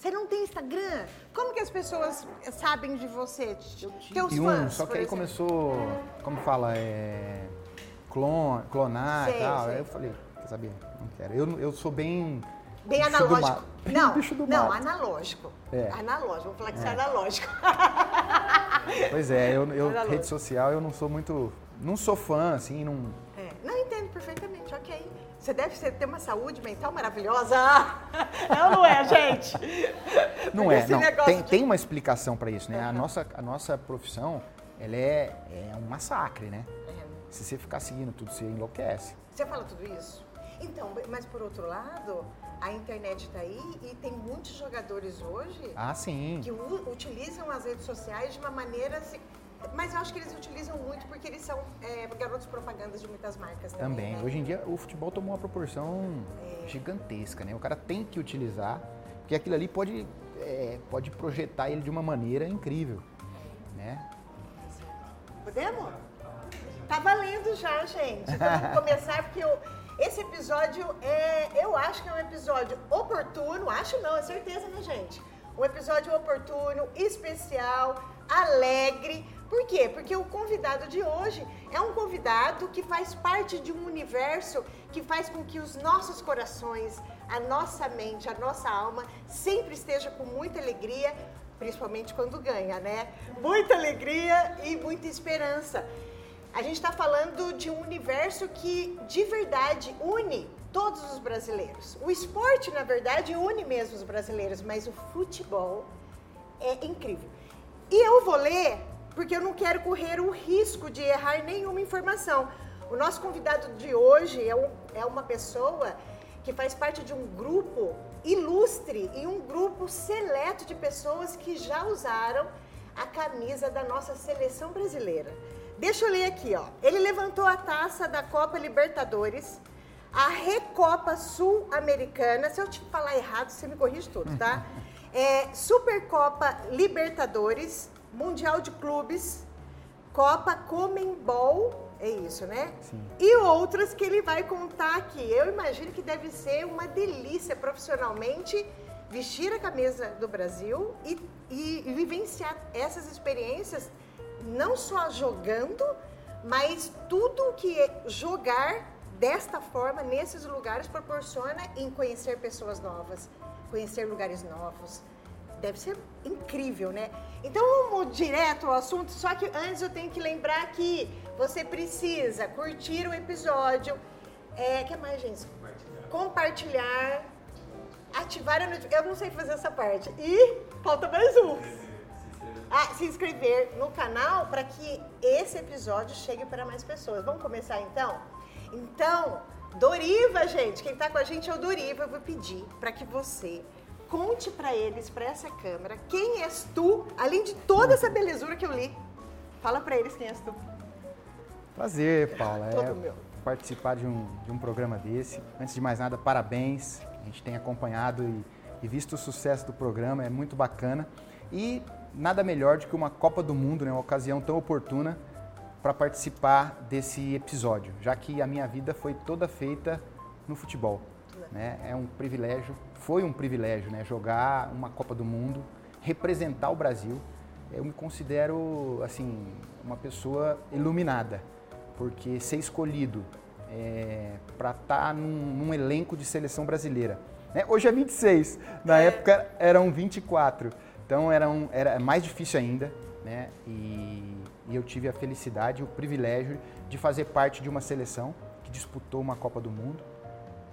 Você não tem Instagram? Como que as pessoas sabem de você? Teus e um, só que aí exemplo. começou, como fala, é, clon, clonar sei, e tal. Sei. Aí eu falei, quer saber? Não quero. Eu, eu sou bem Bem analógico. Não, não, analógico. É. Analógico, vou falar que é. você é analógico. Pois é, eu, eu rede social eu não sou muito. Não sou fã, assim, não. Você deve ter uma saúde mental maravilhosa. É ou não é, gente? Não é, não. Tem, de... tem uma explicação para isso, né? Uhum. A, nossa, a nossa profissão, ela é, é um massacre, né? Uhum. Se você ficar seguindo tudo, você enlouquece. Você fala tudo isso? Então, mas por outro lado, a internet está aí e tem muitos jogadores hoje ah, sim. que utilizam as redes sociais de uma maneira. Assim, mas eu acho que eles utilizam muito porque eles são é, garotos propagandas de muitas marcas também. Também. Né? Hoje em dia o futebol tomou uma proporção é. gigantesca, né? O cara tem que utilizar, porque aquilo ali pode, é, pode projetar ele de uma maneira incrível. Né? Podemos? Tá valendo já, gente. Então vamos começar porque eu esse episódio é, eu acho que é um episódio oportuno, acho não, é certeza, né, gente? Um episódio oportuno, especial, alegre. Por quê? Porque o convidado de hoje é um convidado que faz parte de um universo que faz com que os nossos corações, a nossa mente, a nossa alma sempre esteja com muita alegria, principalmente quando ganha, né? Muita alegria e muita esperança. A gente está falando de um universo que de verdade une todos os brasileiros. O esporte, na verdade, une mesmo os brasileiros, mas o futebol é incrível. E eu vou ler porque eu não quero correr o risco de errar nenhuma informação. O nosso convidado de hoje é, um, é uma pessoa que faz parte de um grupo ilustre e um grupo seleto de pessoas que já usaram a camisa da nossa seleção brasileira. Deixa eu ler aqui, ó. Ele levantou a taça da Copa Libertadores, a Recopa Sul-Americana. Se eu te falar errado, você me corrige tudo, tá? É, Supercopa Libertadores, Mundial de Clubes, Copa Comembol, é isso, né? Sim. E outras que ele vai contar aqui. Eu imagino que deve ser uma delícia profissionalmente vestir a camisa do Brasil e, e, e vivenciar essas experiências não só jogando, mas tudo que jogar desta forma, nesses lugares, proporciona em conhecer pessoas novas, conhecer lugares novos. Deve ser incrível, né? Então vamos direto ao assunto, só que antes eu tenho que lembrar que você precisa curtir o episódio. É, que mais, gente? Compartilhar. Compartilhar ativar a notificação. Eu não sei fazer essa parte. E falta mais um a se inscrever no canal para que esse episódio chegue para mais pessoas. Vamos começar então? Então, Doriva, gente, quem está com a gente é o Doriva. Eu vou pedir para que você conte para eles, para essa câmera, quem és tu, além de toda essa belezura que eu li. Fala para eles quem és tu. Prazer, Paula. é meu. participar de um, de um programa desse. Antes de mais nada, parabéns. A gente tem acompanhado e, e visto o sucesso do programa, é muito bacana. E nada melhor do que uma Copa do Mundo, né, uma ocasião tão oportuna para participar desse episódio, já que a minha vida foi toda feita no futebol. Né? É um privilégio, foi um privilégio, né? jogar uma Copa do Mundo, representar o Brasil. Eu me considero assim uma pessoa iluminada, porque ser escolhido é, para estar tá num, num, elenco de seleção brasileira. Né? Hoje é 26, na é. época eram 24. Então era, um, era mais difícil ainda, né? E, e eu tive a felicidade, o privilégio de fazer parte de uma seleção que disputou uma Copa do Mundo.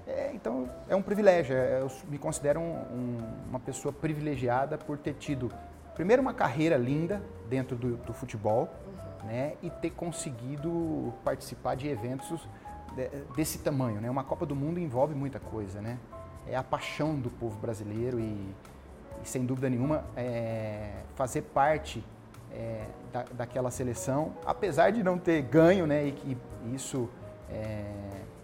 É, então é um privilégio, é, eu me considero um, um, uma pessoa privilegiada por ter tido, primeiro, uma carreira linda dentro do, do futebol, né? E ter conseguido participar de eventos desse tamanho, né? Uma Copa do Mundo envolve muita coisa, né? É a paixão do povo brasileiro e e sem dúvida nenhuma é, fazer parte é, da, daquela seleção, apesar de não ter ganho, né, e que isso é,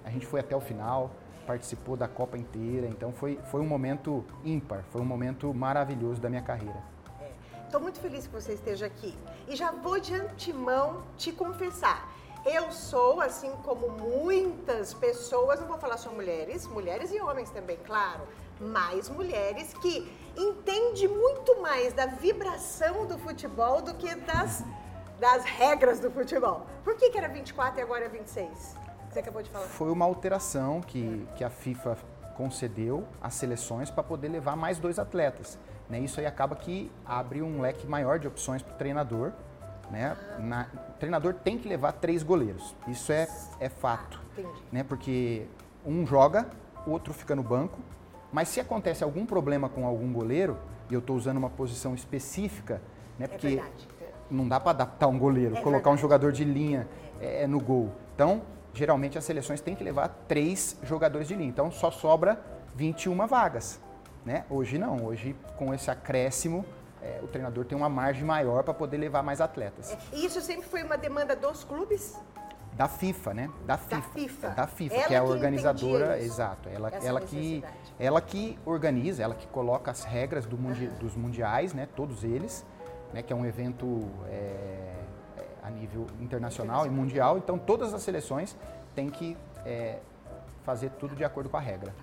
a gente foi até o final, participou da Copa inteira, então foi, foi um momento ímpar, foi um momento maravilhoso da minha carreira. Estou muito feliz que você esteja aqui e já vou de antemão te confessar. Eu sou, assim como muitas pessoas, não vou falar só mulheres, mulheres e homens também, claro, mais mulheres que entende muito mais da vibração do futebol do que das, das regras do futebol. Por que, que era 24 e agora é 26? Você acabou de falar. Foi uma alteração que, que a FIFA concedeu às seleções para poder levar mais dois atletas. Né? Isso aí acaba que abre um leque maior de opções para o treinador. Né? Na, o treinador tem que levar três goleiros. Isso é, é fato. Ah, né? Porque um joga, o outro fica no banco. Mas se acontece algum problema com algum goleiro, e eu estou usando uma posição específica, né? É porque é não dá para adaptar um goleiro, é colocar verdade. um jogador de linha é, no gol. Então, geralmente as seleções têm que levar três jogadores de linha. Então só sobra 21 vagas. Né? Hoje não, hoje com esse acréscimo, é, o treinador tem uma margem maior para poder levar mais atletas. É, e isso sempre foi uma demanda dos clubes? Da FIFA, né? Da FIFA. Da FIFA, da FIFA que é a organizadora, exato. Ela, ela que, ela que organiza, ela que coloca as regras do mundi, uhum. dos mundiais, né? Todos eles, né? Que é um evento é, a nível internacional e mundial. Então, todas as seleções têm que é, fazer tudo de acordo com a regra.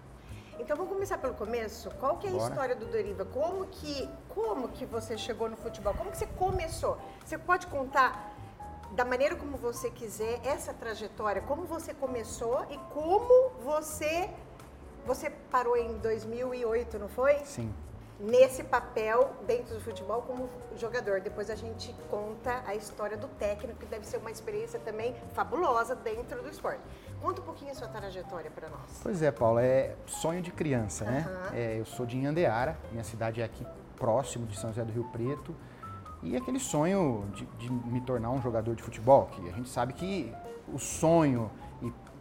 Então vamos começar pelo começo. Qual que é a Bora. história do Deriva? Como que, como que você chegou no futebol? Como que você começou? Você pode contar da maneira como você quiser essa trajetória, como você começou e como você você parou em 2008, não foi? Sim nesse papel dentro do futebol como jogador. Depois a gente conta a história do técnico, que deve ser uma experiência também fabulosa dentro do esporte. Conta um pouquinho a sua trajetória para nós. Pois é, Paula, é sonho de criança, né? É, eu sou de Inhandeara, minha cidade é aqui próximo de São José do Rio Preto. E aquele sonho de, de me tornar um jogador de futebol, que a gente sabe que o sonho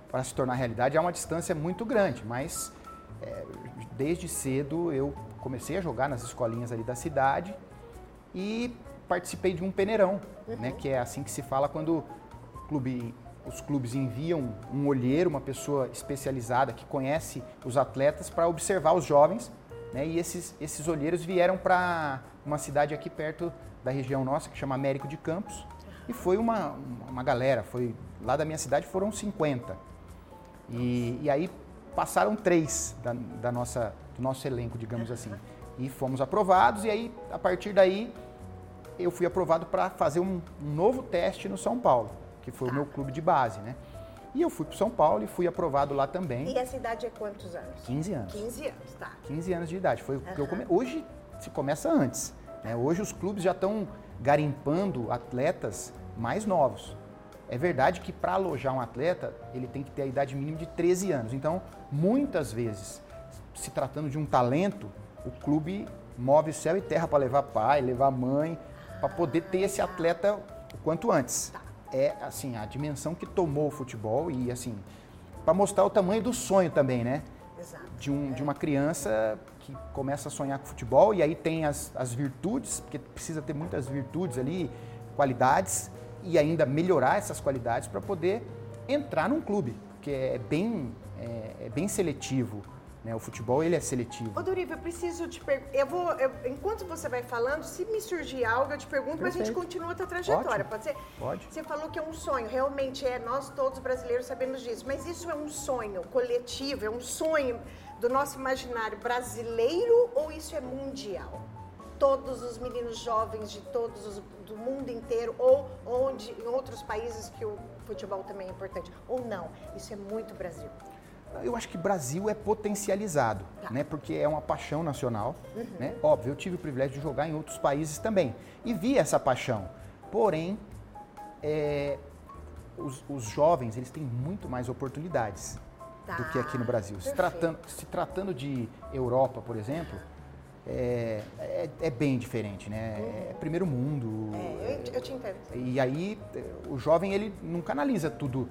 para se tornar realidade é uma distância muito grande, mas é, desde cedo eu comecei a jogar nas escolinhas ali da cidade e participei de um peneirão, uhum. né, que é assim que se fala quando clube, os clubes enviam um olheiro, uma pessoa especializada que conhece os atletas para observar os jovens, né, e esses, esses olheiros vieram para uma cidade aqui perto da região nossa que chama Américo de Campos e foi uma, uma galera, foi lá da minha cidade foram 50 e, e aí passaram três da, da nossa nosso elenco, digamos assim. E fomos aprovados, e aí, a partir daí, eu fui aprovado para fazer um, um, novo teste no São Paulo, que foi tá. o meu clube de base, né? E eu fui para São Paulo e fui aprovado lá também. E a cidade é quantos anos? 15 anos. 15 anos, tá. 15 anos de idade. Foi uhum. que eu come... Hoje se começa antes. Né? Hoje os clubes já estão garimpando atletas mais novos. É verdade que para alojar um atleta, ele tem que ter a idade mínima de 13 anos. Então, muitas vezes, se tratando de um talento, o clube move céu e terra para levar pai, levar mãe, para poder ter esse atleta o quanto antes. Tá. É assim a dimensão que tomou o futebol e assim para mostrar o tamanho do sonho também, né? Exato. De, um, de uma criança que começa a sonhar com futebol e aí tem as, as virtudes, porque precisa ter muitas virtudes ali, qualidades e ainda melhorar essas qualidades para poder entrar num clube, porque é bem, é, é bem seletivo né? O futebol ele é seletivo. Ô Doriva, eu preciso te perguntar. Eu vou, eu, enquanto você vai falando, se me surgir algo, eu te pergunto, Perfeito. mas a gente continua a tua trajetória. Ótimo. Pode ser? Pode. Você falou que é um sonho, realmente é, nós todos brasileiros sabemos disso, mas isso é um sonho coletivo, é um sonho do nosso imaginário brasileiro ou isso é mundial? Todos os meninos jovens de todos os, do mundo inteiro ou onde em outros países que o futebol também é importante ou não? Isso é muito Brasil. Eu acho que Brasil é potencializado, tá. né? Porque é uma paixão nacional, uhum. né? Óbvio, eu tive o privilégio de jogar em outros países também e vi essa paixão. Porém, é, os, os, jovens eles têm muito mais oportunidades tá. do que aqui no Brasil. Se tratando, se tratando de Europa, por exemplo, é, é, é, bem diferente, né? Uhum. É primeiro mundo. É, eu, eu te entendo. E aí o jovem ele não canaliza tudo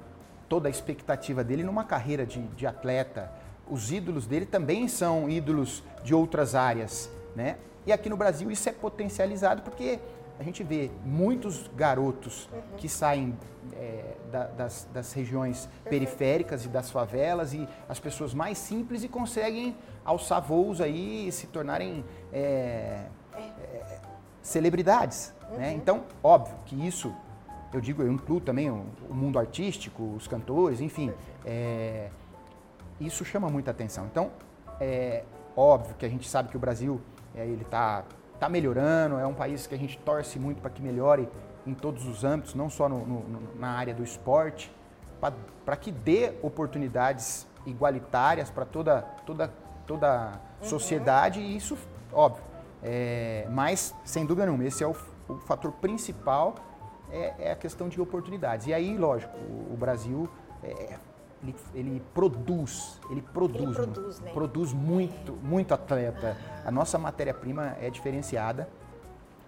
toda a expectativa dele numa carreira de, de atleta. Os ídolos dele também são ídolos de outras áreas, né? E aqui no Brasil isso é potencializado porque a gente vê muitos garotos uhum. que saem é, da, das, das, regiões Perfeito. periféricas e das favelas e as pessoas mais simples e conseguem alçar voos aí e se tornarem é, é. é celebridades. Né? Uhum. Né? Então, óbvio que isso eu digo, eu incluo também o, o mundo artístico, os cantores, enfim. É, isso chama muita atenção. Então, é, óbvio que a gente sabe que o Brasil é, ele está tá melhorando, é um país que a gente torce muito para que melhore em todos os âmbitos, não só no, no, na área do esporte, para que dê oportunidades igualitárias para toda, toda, toda uhum. sociedade, e isso, óbvio. É, mas, sem dúvida nenhuma, esse é o, o fator principal, é, é, a questão de oportunidades. E aí, lógico, o, o Brasil é, ele, ele, produz, ele produz, ele produz, né? produz muito, muito atleta. A nossa matéria-prima é diferenciada,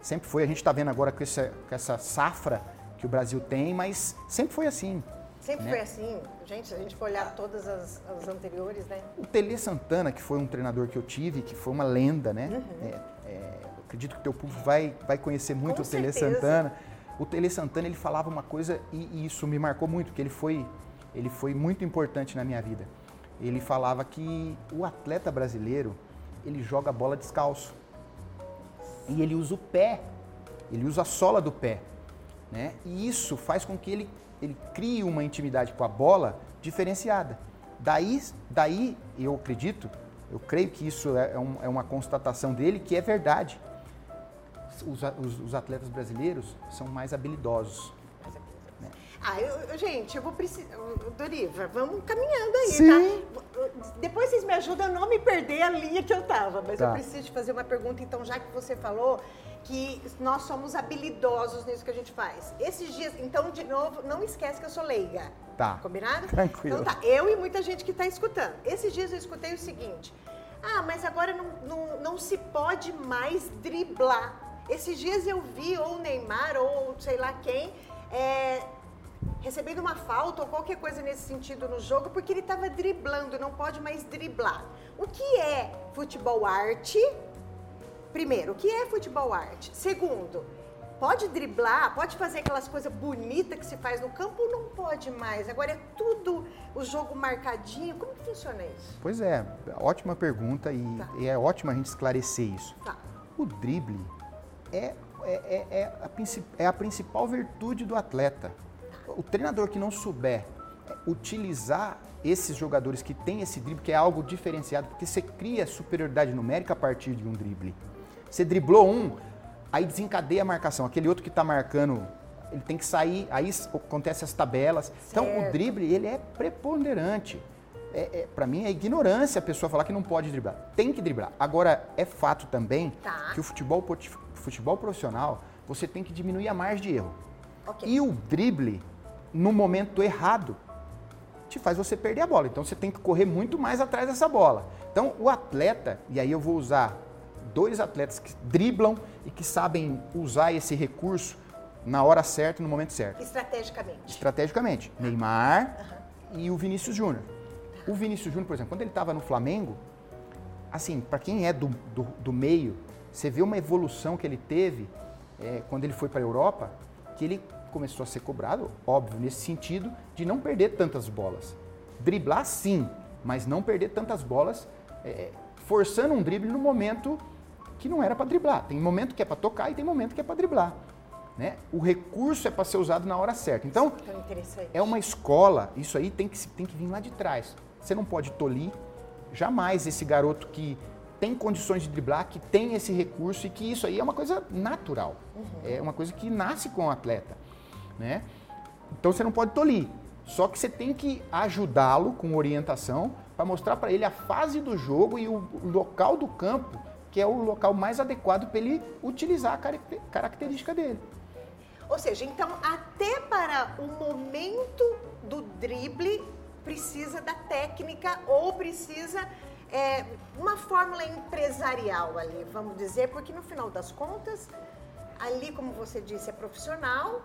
sempre foi. A gente está vendo agora com essa, com essa safra que o Brasil tem, mas sempre foi assim. Sempre né? foi assim. Gente, se a gente for olhar todas as, as, anteriores, né? O Tele Santana, que foi um treinador que eu tive, que foi uma lenda, né? Uhum. É, é, acredito que o teu público vai, vai conhecer muito Com o Tele Santana. O Tele Santana, ele falava uma coisa e, e isso me marcou muito, porque ele foi, ele foi muito importante na minha vida. Ele falava que o atleta brasileiro, ele joga bola descalço. E ele usa o pé, ele usa a sola do pé. Né? E isso faz com que ele ele cria uma intimidade com a bola diferenciada. Daí, daí eu acredito, eu creio que isso é, é, um, é uma constatação dele que é verdade. Os, os, os atletas brasileiros são mais habilidosos. Né? Ah, eu, gente, eu vou precisar. Doriva, vamos caminhando aí, tá? Sim. tá? Depois vocês me ajudam a não me perder a linha que eu tava, mas tá. eu preciso te fazer uma pergunta, então, já que você falou que nós somos habilidosos nisso que a gente faz. Esses dias, então, de novo, não esquece que eu sou leiga. Tá. Combinado? Tranquilo. Então tá, eu e muita gente que está escutando. Esses dias eu escutei o seguinte: ah, mas agora não, não, não se pode mais driblar. Esses dias eu vi ou o Neymar ou sei lá quem é, recebendo uma falta ou qualquer coisa nesse sentido no jogo porque ele estava driblando, não pode mais driblar. O que é futebol arte? Primeiro, o que é futebol arte? Segundo, pode driblar, pode fazer aquelas coisas bonitas que se faz no campo ou não pode mais? Agora é tudo o jogo marcadinho. Como que funciona isso? Pois é, ótima pergunta e, tá. e é ótimo a gente esclarecer isso. Tá. O drible é, é, é, é, a, é a principal virtude do atleta. O treinador que não souber utilizar esses jogadores que têm esse drible, que é algo diferenciado, porque você cria superioridade numérica a partir de um drible. Você driblou um, aí desencadeia a marcação. Aquele outro que está marcando, ele tem que sair, aí acontece as tabelas. Certo. Então o drible, ele é preponderante. É, é para mim é ignorância a pessoa falar que não pode driblar. Tem que driblar. Agora, é fato também tá. que o futebol, futebol profissional, você tem que diminuir a margem de erro. Okay. E o drible, no momento errado, te faz você perder a bola. Então você tem que correr muito mais atrás dessa bola. Então o atleta, e aí eu vou usar dois atletas que driblam e que sabem usar esse recurso na hora certa e no momento certo. Estrategicamente. Estrategicamente. Neymar uhum. e o Vinícius Júnior. O Vinícius Júnior, por exemplo, quando ele estava no Flamengo, assim, para quem é do, do, do, meio, você vê uma evolução que ele teve é, quando ele foi para a Europa, que ele começou a ser cobrado, óbvio, nesse sentido de não perder tantas bolas. Driblar sim, mas não perder tantas bolas, é, forçando um drible no momento que não era para driblar. Tem momento que é para tocar e tem momento que é para driblar. Né? O recurso é para ser usado na hora certa. Então, é uma escola, isso aí tem que, tem que vir lá de trás. Você não pode tolir jamais esse garoto que tem condições de driblar, que tem esse recurso e que isso aí é uma coisa natural. Uhum. É uma coisa que nasce com o atleta. Né? Então você não pode tolir. Só que você tem que ajudá-lo com orientação para mostrar para ele a fase do jogo e o local do campo que é o local mais adequado para ele utilizar a característica dele. Ou seja, então até para o momento do drible precisa da técnica ou precisa é, uma fórmula empresarial ali, vamos dizer, porque no final das contas, ali, como você disse, é profissional,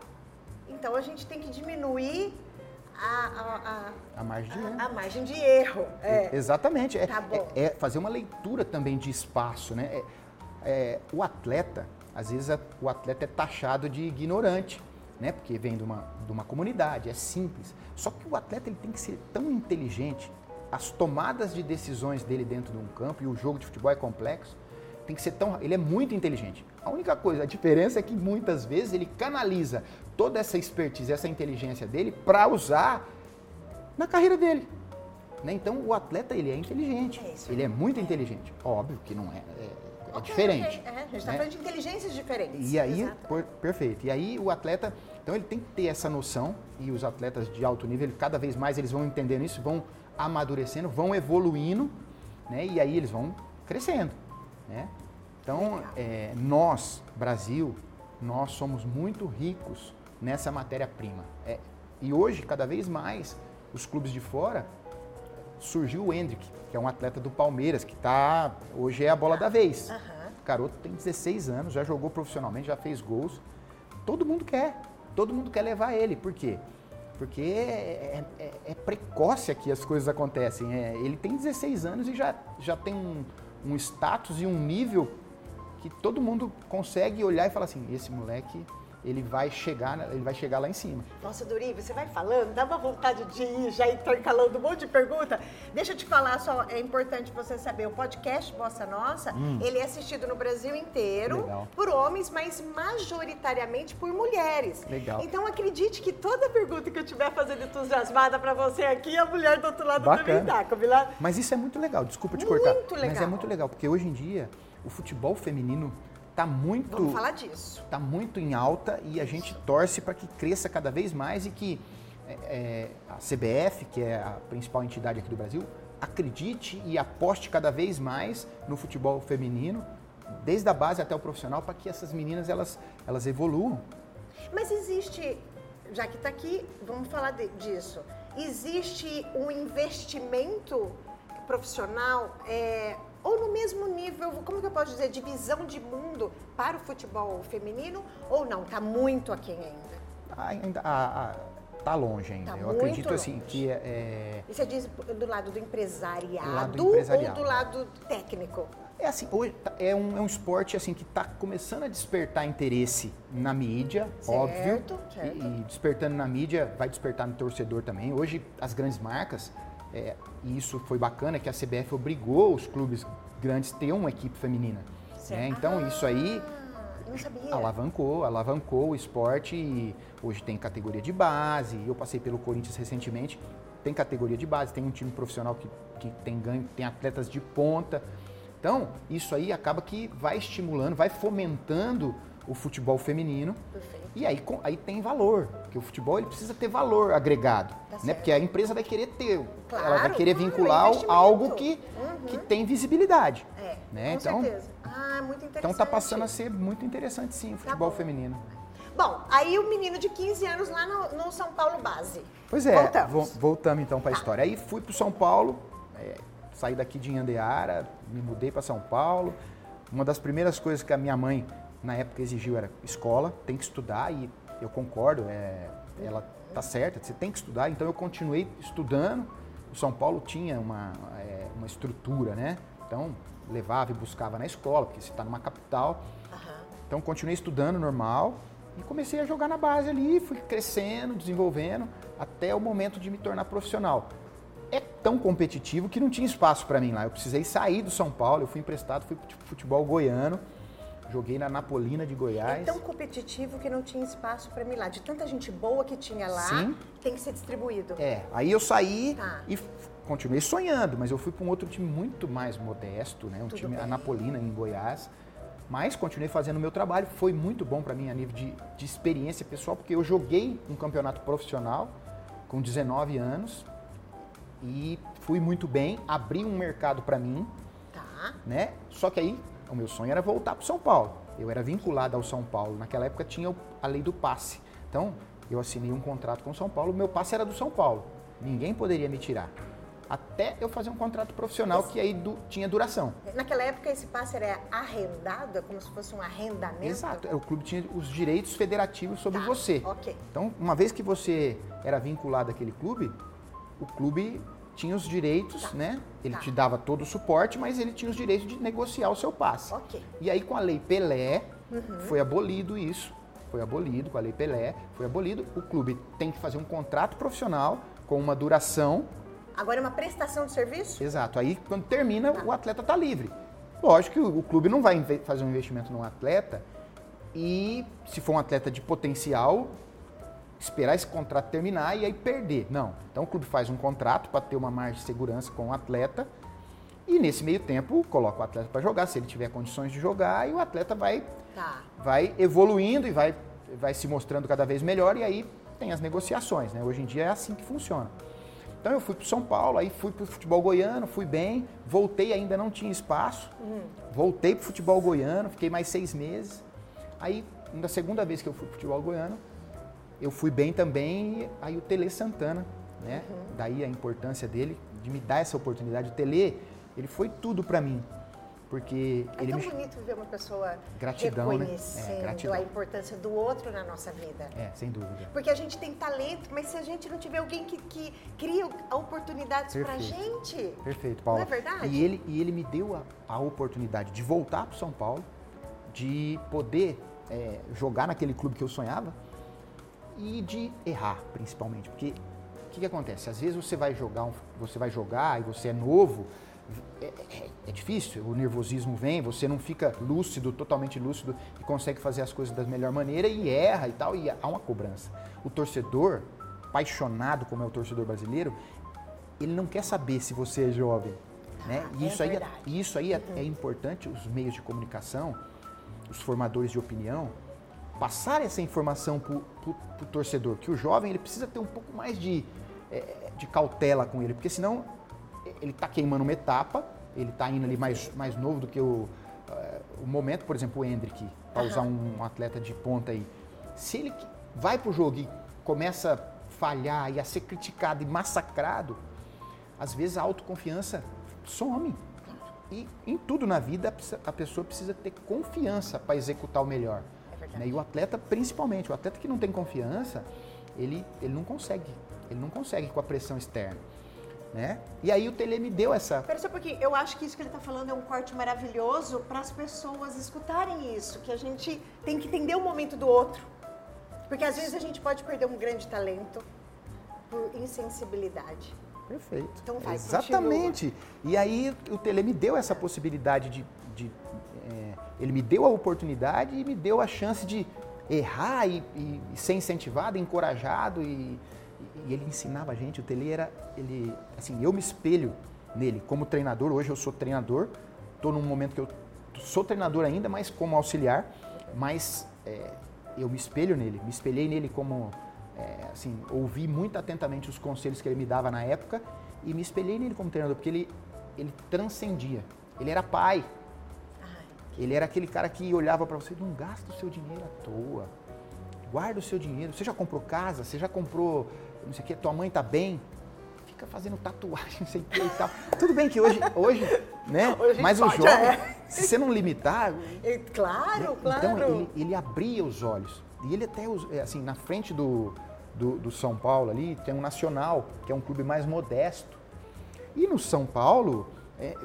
então a gente tem que diminuir a, a, a, a margem de erro. A, margem de erro. É. Exatamente. É, tá é, é, fazer uma leitura também de espaço. Né? É, é, o atleta, às vezes o atleta é taxado de ignorante, né? porque vem de uma, de uma comunidade, é simples. Só que o atleta ele tem que ser tão inteligente, as tomadas de decisões dele dentro de um campo, e o jogo de futebol é complexo, tem que ser tão. Ele é muito inteligente. A única coisa, a diferença é que muitas vezes ele canaliza toda essa expertise, essa inteligência dele para usar na carreira dele. Né? Então o atleta ele é inteligente, É ele é muito inteligente. Óbvio que não é, é, é diferente. É, a gente está né? falando de inteligências diferentes. E aí, por, perfeito. E aí o atleta, então ele tem que ter essa noção e os atletas de alto nível, cada vez mais eles vão entendendo isso, vão amadurecendo, vão evoluindo, né? E aí eles vão crescendo, né? Então é, nós, Brasil, nós somos muito ricos nessa matéria-prima. É, e hoje, cada vez mais, os clubes de fora surgiu o Hendrick, que é um atleta do Palmeiras, que tá, hoje é a bola da vez. Uhum. O garoto tem 16 anos, já jogou profissionalmente, já fez gols. Todo mundo quer, todo mundo quer levar ele. Por quê? Porque é, é, é, é precoce aqui as coisas acontecem. É, ele tem 16 anos e já, já tem um, um status e um nível que todo mundo consegue olhar e falar assim, esse moleque ele vai chegar, ele vai chegar lá em cima. Nossa, Dori, você vai falando, dá uma vontade de ir já intercalando um monte de pergunta. Deixa eu te falar só, é importante você saber, o podcast Bossa Nossa, hum. ele é assistido no Brasil inteiro Legal. por homens, mas majoritariamente por mulheres. Legal. Então acredite que toda pergunta que eu tiver fazendo entusiasmada para você aqui, a mulher do outro lado Bacana. também dá? Mas isso é muito legal, desculpa te muito cortar. Muito legal. Mas é muito legal, porque hoje em dia o futebol feminino está muito. Vamos falar disso. Está muito em alta e a gente torce para que cresça cada vez mais e que é, é a CBF, que é a principal entidade aqui do Brasil, acredite e aposte cada vez mais no futebol feminino, desde a base até o profissional, para que essas meninas elas, elas evoluam. Mas existe, já que está aqui, vamos falar de, disso. Existe um investimento profissional é, ou no mesmo nível, como que eu posso dizer, de visão de mundo para o futebol feminino ou não? Está muito aquém ainda? Ainda está longe ainda. Tá eu acredito assim, longe. assim que é, E você diz do lado do empresariado, do lado do empresariado. ou do lado técnico? É assim, hoje tá, é um, é um esporte assim que está começando a despertar interesse na mídia, certo, óbvio. Certo. E, e despertando na mídia, vai despertar no torcedor também. Hoje as grandes marcas é, e isso foi bacana, que a CBF obrigou os clubes grandes ter uma equipe feminina. Né? Então, ah, isso aí alavancou, alavancou o esporte e hoje tem categoria de base. Eu passei pelo Corinthians recentemente, tem categoria de base, tem um time profissional que, que tem ganho, tem atletas de ponta. Então, isso aí acaba que vai estimulando, vai fomentando o futebol feminino. Perfeito. E aí, aí tem valor, porque o futebol ele precisa ter valor agregado, tá né? Porque a empresa vai querer ter, claro, ela vai querer vincular é algo que, uhum. que tem visibilidade. É, né? com então, certeza. Ah, muito interessante. Então tá passando a ser muito interessante sim o tá futebol tá feminino. Bom, aí o menino de 15 anos lá no, no São Paulo Base. Pois é, voltamos, voltamos então para a tá. história. Aí fui para São Paulo, é, saí daqui de Andeara, me mudei para São Paulo. Uma das primeiras coisas que a minha mãe na época exigiu era escola, tem que estudar e eu concordo, é, ela tá certa, você tem que estudar. Então eu continuei estudando. O São Paulo tinha uma, é, uma estrutura, né? Então levava e buscava na escola, porque você está numa capital. Uhum. Então continuei estudando normal e comecei a jogar na base ali, fui crescendo, desenvolvendo, até o momento de me tornar profissional. É tão competitivo que não tinha espaço para mim lá. Eu precisei sair do São Paulo, eu fui emprestado, fui para futebol goiano Joguei na Napolina de Goiás. É tão competitivo que não tinha espaço para mim lá. De tanta gente boa que tinha lá, Sim. tem que ser distribuído. É, aí eu saí tá. e continuei sonhando, mas eu fui para um outro time muito mais modesto, né? Um Tudo time, bem. a Napolina em Goiás. Mas continuei fazendo o meu trabalho. Foi muito bom para mim a nível de, de experiência pessoal, porque eu joguei um campeonato profissional com 19 anos e fui muito bem, abri um mercado para mim. Tá. Né? Só que aí o meu sonho era voltar para São Paulo. Eu era vinculado ao São Paulo. Naquela época tinha a lei do passe. Então, eu assinei um contrato com o São Paulo. Meu passe era do São Paulo. Ninguém poderia me tirar. Até eu fazer um contrato profissional esse... que aí tinha duração. Naquela época, esse passe era arrendado, como se fosse um arrendamento? Exato. O clube tinha os direitos federativos sobre tá. você. Ok. Então, uma vez que você era vinculado àquele clube, o clube tinha os direitos, tá. né? Ele tá. te dava todo o suporte, mas ele tinha os direitos de negociar o seu passe. Okay. E aí com a lei Pelé uhum. foi abolido isso, foi abolido com a lei Pelé, foi abolido. O clube tem que fazer um contrato profissional com uma duração. Agora é uma prestação de serviço? Exato. Aí quando termina, tá. o atleta está livre. Lógico que o, o clube não vai fazer um investimento num atleta e se for um atleta de potencial, esperar esse contrato terminar e aí perder. Não. Então o clube faz um contrato para ter uma margem de segurança com o atleta e nesse meio tempo coloca o atleta para jogar, se ele tiver condições de jogar, e o atleta vai, tá. vai evoluindo e vai, vai se mostrando cada vez melhor e aí tem as negociações. Né? Hoje em dia é assim que funciona. Então eu fui para São Paulo, aí fui para o futebol goiano, fui bem, voltei, ainda não tinha espaço, uhum. voltei para o futebol goiano, fiquei mais seis meses. Aí, na segunda vez que eu fui para o futebol goiano, eu fui bem também, aí o Tele Santana, né? Uhum. Daí a importância dele, de me dar essa oportunidade. O Tele, ele foi tudo para mim. Porque é ele tão me... bonito ver uma pessoa gratidão, reconhecendo né? é, gratidão. a importância do outro na nossa vida. É, sem dúvida. Porque a gente tem talento, mas se a gente não tiver alguém que, que cria oportunidades para a gente. Perfeito, Paulo. Não é verdade? E ele, e ele me deu a, a oportunidade de voltar para São Paulo, de poder é, jogar naquele clube que eu sonhava e de errar, principalmente. Porque o que, que acontece? Às vezes você vai jogar, você vai jogar e você é novo é, é, é, difícil, o nervosismo vem, você não fica lúcido, totalmente lúcido e consegue fazer as coisas da melhor maneira e erra e tal, e há uma cobrança. O torcedor, apaixonado como é o torcedor brasileiro, ele não quer saber se você é jovem. Né? E é isso aí, é, isso aí é, é importante, os meios de comunicação, os formadores de opinião, passar essa informação para o torcedor, que o jovem ele precisa ter um pouco mais de, é, de cautela com ele, porque senão ele está queimando uma etapa, ele está indo ali mais, mais novo do que o, uh, o momento, por exemplo, o Hendrick, para usar um, um atleta de ponta aí. Se ele vai para o jogo e começa a falhar e a ser criticado e massacrado, às vezes a autoconfiança some. E em tudo na vida a pessoa precisa ter confiança para executar o melhor. Né? E o atleta, principalmente, o atleta que não tem confiança, ele, ele não consegue. Ele não consegue com a pressão externa. Né? E aí o Tele me deu essa. Pera só um pouquinho, eu acho que isso que ele está falando é um corte maravilhoso para as pessoas escutarem isso, que a gente tem que entender o momento do outro. Porque às vezes a gente pode perder um grande talento por insensibilidade. Perfeito. Então vai, Exatamente. Continua. E aí o Tele me deu essa possibilidade de. De é, ele me deu a oportunidade e me deu a chance de errar e, e, e ser incentivado, encorajado e, e ele ensinava a gente, o Tele era, ele, assim, eu me espelho nele. Como treinador, hoje eu sou treinador, estou num momento que eu sou treinador ainda, mas como auxiliar, mas é, eu me espelho nele, me espelhei nele como, é, assim, ouvi muito atentamente os conselhos que ele me dava na época e me espelhei nele como treinador, porque ele, ele transcendia, ele era pai, ele era aquele cara que olhava para você, não gasta o seu dinheiro à toa, guarda o seu dinheiro, você já comprou casa, você já comprou não sei o que, tua mãe tá bem, fica fazendo tatuagem, não sei o que e tal. Tudo bem que hoje, hoje né? Hoje mas o jovem, é. se você não limitar... É, claro, né? claro. Então, ele, ele abria os olhos. E ele até, é, assim, na frente do, do, do São Paulo ali, tem um Nacional, que é um clube mais modesto. E no São Paulo, é,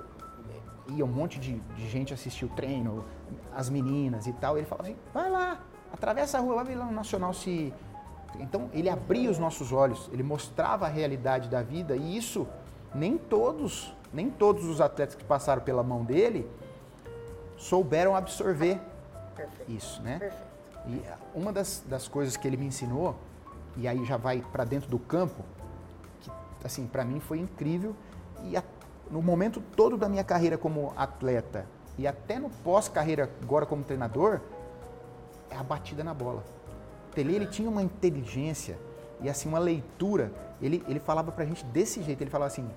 ia um monte de, de, gente assistir o treino, as meninas e tal. Ele falava assim, vai lá, atravessa a rua, vai ver lá no Nacional se então, ele abria os nossos olhos, ele mostrava a realidade da vida e isso nem todos, nem todos os atletas que passaram pela mão dele souberam absorver Perfeito. isso, né? Perfeito. E uma das, das coisas que ele me ensinou, e aí já vai para dentro do campo, que assim, para mim foi incrível e a, no momento todo da minha carreira como atleta e até no pós-carreira agora como treinador, é a batida na bola. Tele ele tinha uma inteligência e assim uma leitura. Ele, ele falava pra gente desse jeito, ele falava assim,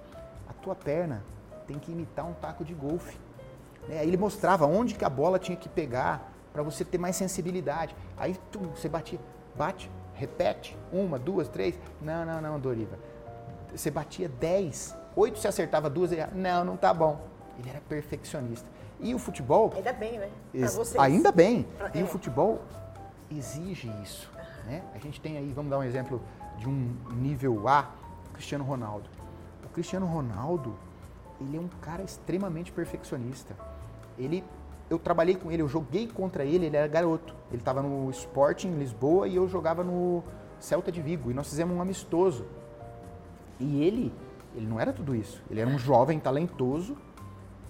a tua perna tem que imitar um taco de golfe. É, aí ele mostrava onde que a bola tinha que pegar para você ter mais sensibilidade. Aí tu, você batia, bate, repete, uma, duas, três. Não, não, não, Doriva. Você batia dez, oito você acertava duas, ele, não, não tá bom. Ele era perfeccionista. E o futebol. Ainda bem, né? Pra. Ainda bem. E é. o futebol exige isso. Né? A gente tem aí, vamos dar um exemplo de um nível A, Cristiano Ronaldo. O Cristiano Ronaldo, ele é um cara extremamente perfeccionista. Ele, eu trabalhei com ele, eu joguei contra ele, ele era garoto. Ele estava no Sporting em Lisboa e eu jogava no Celta de Vigo. E nós fizemos um amistoso. E ele, ele não era tudo isso. Ele era um jovem talentoso,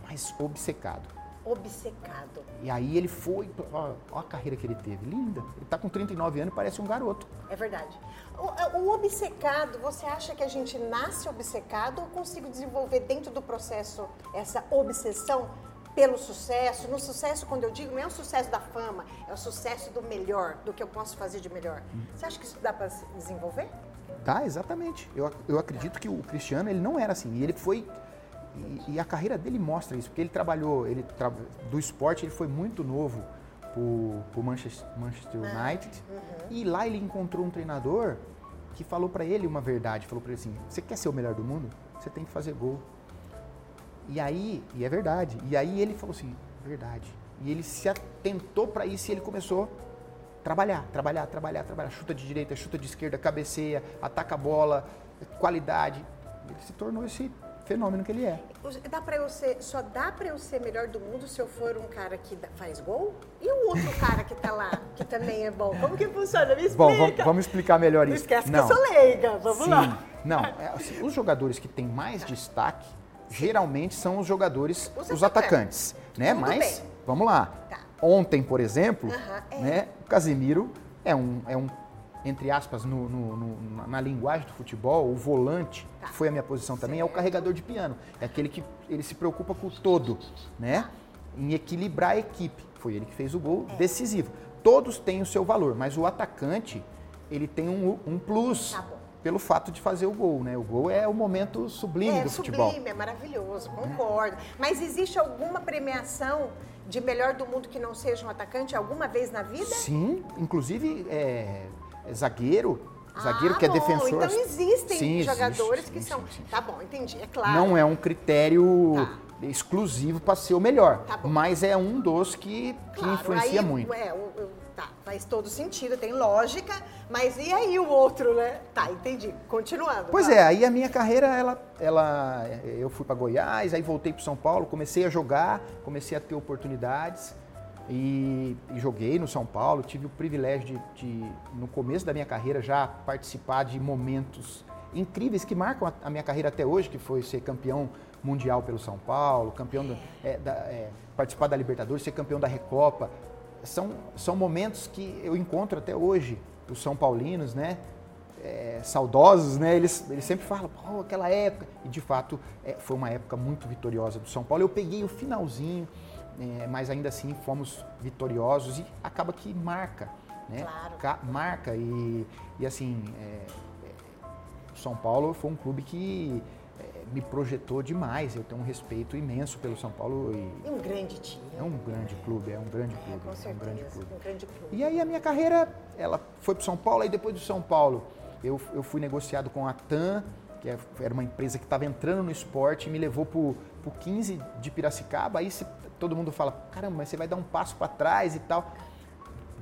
mas obcecado. Obcecado. E aí ele foi, ó, ó, a carreira que ele teve, linda. Ele tá com 39 anos, parece um garoto. É verdade. O, o, obcecado, você acha que a gente nasce obcecado ou consigo desenvolver dentro do processo essa obsessão pelo sucesso? No sucesso, quando eu digo, não é o sucesso da fama, é o sucesso do melhor, do que eu posso fazer de melhor. Você acha que isso dá para desenvolver? Tá, exatamente. Eu, eu acredito que o Cristiano, ele não era assim. E ele foi e, e, a carreira dele mostra isso, porque ele trabalhou, ele tra do esporte, ele foi muito novo para o Manchester, Manchester, United. Uhum. E lá ele encontrou um treinador que falou para ele uma verdade, falou para ele assim: "Você quer ser o melhor do mundo? Você tem que fazer gol". E aí, e é verdade. E aí ele falou assim: "Verdade". E ele se atentou para isso e ele começou trabalhar, trabalhar, trabalhar, trabalhar, chuta de direita, chuta de esquerda, cabeceia, ataca a bola, qualidade. Ele se tornou esse fenômeno que ele é. Dá para eu ser, só dá para eu ser melhor do mundo se eu for um cara que faz gol? E o outro cara que tá lá, que também é bom? Como que funciona? Me explica. Bom, vamos, vamos explicar melhor isso. Não esquece Não. que eu sou leiga, vamos Sim. lá. Não, é, assim, os jogadores que têm mais destaque, geralmente são os jogadores, os, os atacantes, né? Tudo Mas, bem. vamos lá. Ontem, por exemplo, é. né, o Casemiro é um, é um entre aspas, no, no, no, na linguagem do futebol, o volante, tá. que foi a minha posição também, certo. é o carregador de piano. É aquele que ele se preocupa com o todo, né? Em equilibrar a equipe. Foi ele que fez o gol é. decisivo. Todos têm o seu valor, mas o atacante, ele tem um, um plus. Tá pelo fato de fazer o gol, né? O gol é o momento sublime é, do sublime, futebol. É sublime, é maravilhoso, concordo. É. Mas existe alguma premiação de melhor do mundo que não seja um atacante alguma vez na vida? Sim, inclusive é, é zagueiro, zagueiro ah, que é bom, defensor. Então existem sim, jogadores existe, que sim, são. Sim, tá bom, entendi, é claro. Não é um critério tá. exclusivo para ser o melhor, tá mas é um dos que, que claro, influencia aí, muito. É, o, tá, faz todo sentido, tem lógica, mas e aí o outro, né? Tá, entendi. Continuando. Pois é, aí a minha carreira, ela, ela eu fui para Goiás, aí voltei para São Paulo, comecei a jogar, comecei a ter oportunidades. E, e, joguei no São Paulo, tive o privilégio de, de, no começo da minha carreira, já participar de momentos incríveis que marcam a, a minha carreira até hoje, que foi ser campeão mundial pelo São Paulo, campeão do, é, da, é, participar da Libertadores, ser campeão da Recopa. São, são momentos que eu encontro até hoje, os São Paulinos, né? É, saudosos, né? Eles, eles sempre falam, pô, aquela época. E de fato é, foi uma época muito vitoriosa do São Paulo. Eu peguei o finalzinho, é, mas ainda assim fomos vitoriosos e acaba que marca, né? Claro. Marca e, e assim, é, é, São Paulo foi um clube que me projetou demais. Eu tenho um respeito imenso pelo São Paulo. E, e um grande time. É um grande clube, é um grande clube. É, com certeza, é um grande clube. Um grande clube. E aí a minha carreira, ela foi para São Paulo, aí depois do São Paulo eu, eu fui negociado com a TAM, que é, era uma empresa que estava entrando no esporte e me levou para o 15 de Piracicaba. Aí se todo mundo fala, caramba, mas você vai dar um passo para trás e tal.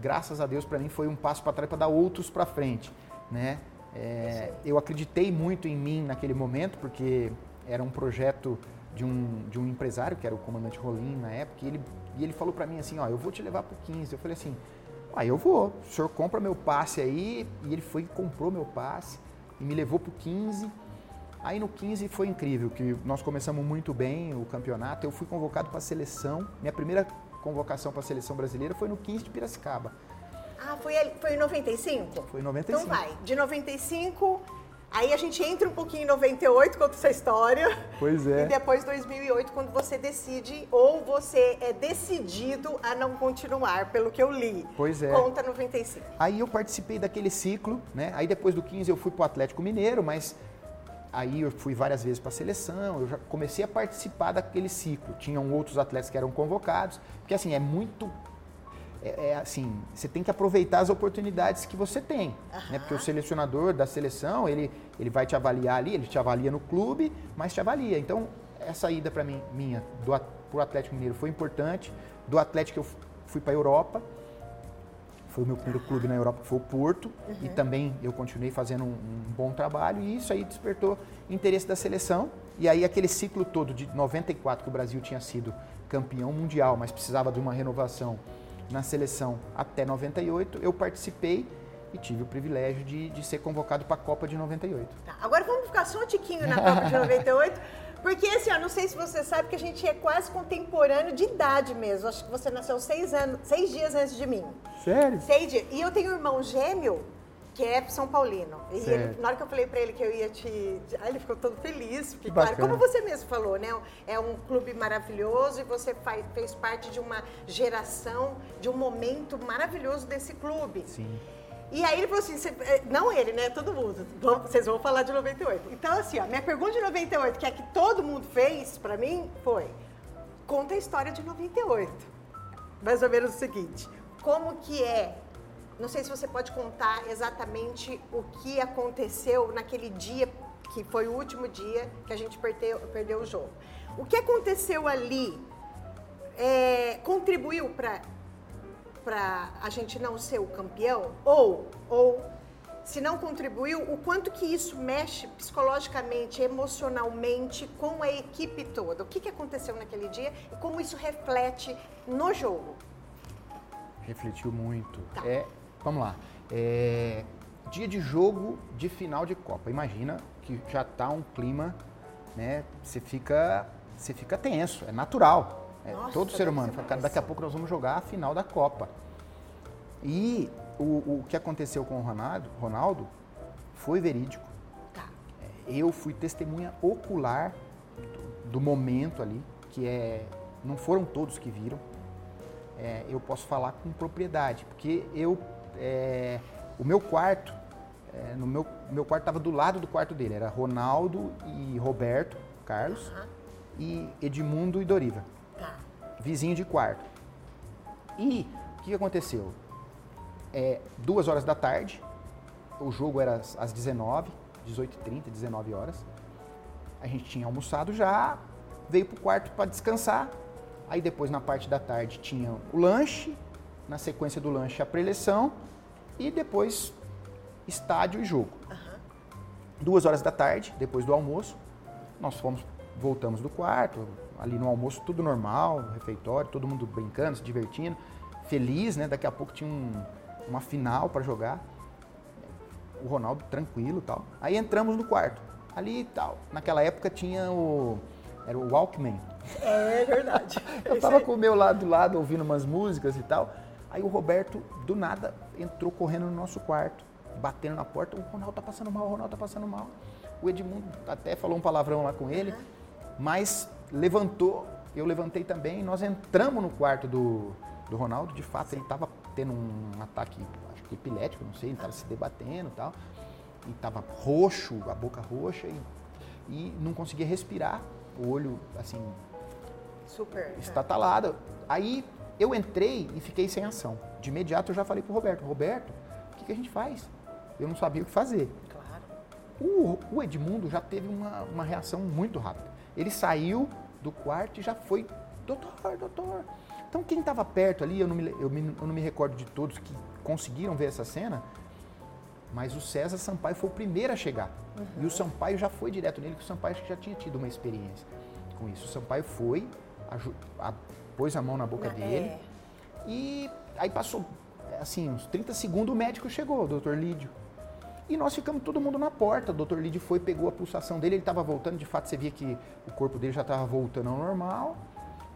Graças a Deus, para mim, foi um passo para trás para dar outros para frente, né? É, eu acreditei muito em mim naquele momento, porque era um projeto de um, de um empresário, que era o comandante Rolim na época, e ele, e ele falou para mim assim, ó, eu vou te levar para o 15. Eu falei assim, ah, eu vou, o senhor compra meu passe aí, e ele foi e comprou meu passe, e me levou para o 15, Aí no 15 foi incrível, que nós começamos muito bem o campeonato. Eu fui convocado para a seleção. Minha primeira convocação para a seleção brasileira foi no 15 de Piracicaba. Ah, foi, foi em 95? Foi em 95. Então vai, de 95, aí a gente entra um pouquinho em 98, conta essa história. Pois é. E depois 2008, quando você decide, ou você é decidido a não continuar, pelo que eu li. Pois é. Conta 95. Aí eu participei daquele ciclo, né? Aí depois do 15 eu fui para o Atlético Mineiro, mas Aí eu fui várias vezes para a seleção, eu já comecei a participar daquele ciclo. Tinham outros atletas que eram convocados, porque assim, é muito é, é, assim, você tem que aproveitar as oportunidades que você tem, uhum. né? Porque o selecionador da seleção, ele, ele vai te avaliar ali, ele te avalia no clube, mas te avalia. Então, essa ida para mim, minha, do pro Atlético Mineiro foi importante. Do Atlético eu fui para a Europa, foi o meu primeiro clube na Europa, que foi o Porto, uhum. e também eu continuei fazendo um, um, bom trabalho, e isso aí despertou interesse da seleção. E aí aquele ciclo todo de 94 que o Brasil tinha sido campeão mundial, mas precisava de uma renovação na seleção até 98, eu participei e tive o privilégio de, de ser convocado para a Copa de 98. Tá, agora vamos ficar só um tiquinho na Copa de 98. Porque assim, ó, não sei se você sabe que a gente é quase contemporâneo de idade mesmo. Acho que você nasceu seis, anos, seis dias antes de mim. Sério? Seis dias. E eu tenho um irmão gêmeo que é São Paulino. E ele, na hora que eu falei pra ele que eu ia te. Aí ele ficou todo feliz. Porque, claro, como você mesmo falou, né? É um clube maravilhoso e você faz, fez parte de uma geração, de um momento maravilhoso desse clube. Sim. E aí ele falou assim, eh, não ele, né? Todo mundo. Vocês vão falar de 98. Então, assim, ó, minha pergunta de 98, que é que todo mundo fez pra mim, foi: conta a história de 98. Mais ou menos o seguinte: como que é não sei se você pode contar exatamente o que aconteceu naquele dia, que foi o último dia que a gente perdeu, perdeu o jogo. O que aconteceu ali é, contribuiu para a gente não ser o campeão? Ou, ou, se não contribuiu, o quanto que isso mexe psicologicamente, emocionalmente com a equipe toda? O que, que aconteceu naquele dia e como isso reflete no jogo? Refletiu muito. Tá. É Vamos lá. É, dia de jogo de final de Copa. Imagina que já está um clima, né? Você fica, você fica tenso, é natural. É, Nossa, todo ser humano. Daqui a pouco nós vamos jogar a final da Copa. E o, o que aconteceu com o Ronaldo, Ronaldo foi verídico. Tá. É, eu fui testemunha ocular do, do momento ali, que é não foram todos que viram. É, eu posso falar com propriedade, porque eu é, o meu quarto, é, no meu, meu quarto estava do lado do quarto dele, era Ronaldo e Roberto Carlos uhum. e Edmundo e Doriva. Tá. Vizinho de quarto. E o que aconteceu? É, duas horas da tarde, o jogo era às 19, 18h30, 19 horas. A gente tinha almoçado já, veio pro quarto para descansar. Aí depois na parte da tarde tinha o lanche, na sequência do lanche a preleção e depois estádio e jogo. Uhum. Duas horas da tarde, depois do almoço, nós fomos, voltamos do quarto, ali no almoço tudo normal, refeitório, todo mundo brincando, se divertindo, feliz, né? Daqui a pouco tinha um, uma final para jogar. O Ronaldo tranquilo e tal. Aí entramos no quarto. Ali e tal. Naquela época tinha o era o Walkman. É verdade. Eu tava com o meu lado do lado ouvindo umas músicas e tal. Aí o Roberto, do nada, entrou correndo no nosso quarto, batendo na porta. O Ronaldo tá passando mal, o Ronaldo tá passando mal. O Edmundo até falou um palavrão lá com ele, uhum. mas levantou, eu levantei também. Nós entramos no quarto do, do Ronaldo. De fato, ele estava tendo um ataque, acho que epilético, não sei, ele estava se debatendo e tal. E estava roxo, a boca roxa, e, e não conseguia respirar. O olho, assim, super estatalado. Aí eu entrei e fiquei sem ação. De imediato eu já falei pro Roberto, Roberto, o que, que a gente faz? Eu não sabia o que fazer. Claro. O, o Edmundo já teve uma, uma reação muito rápida. Ele saiu do quarto e já foi, doutor, doutor. Então quem estava perto ali, eu não, me, eu, me, eu não me recordo de todos que conseguiram ver essa cena, mas o César Sampaio foi o primeiro a chegar. Uhum. E o uhum. Sampaio já foi direto nele, porque o Sampaio já tinha tido uma experiência com isso. O Sampaio foi, a, a, pôs a mão na boca na, dele. É. E aí passou, assim, uns 30 segundos o médico chegou, o doutor Lídio. E nós ficamos todo mundo na porta. O doutor Lídio foi, pegou a pulsação dele, ele estava voltando, de fato você via que o corpo dele já estava voltando ao normal.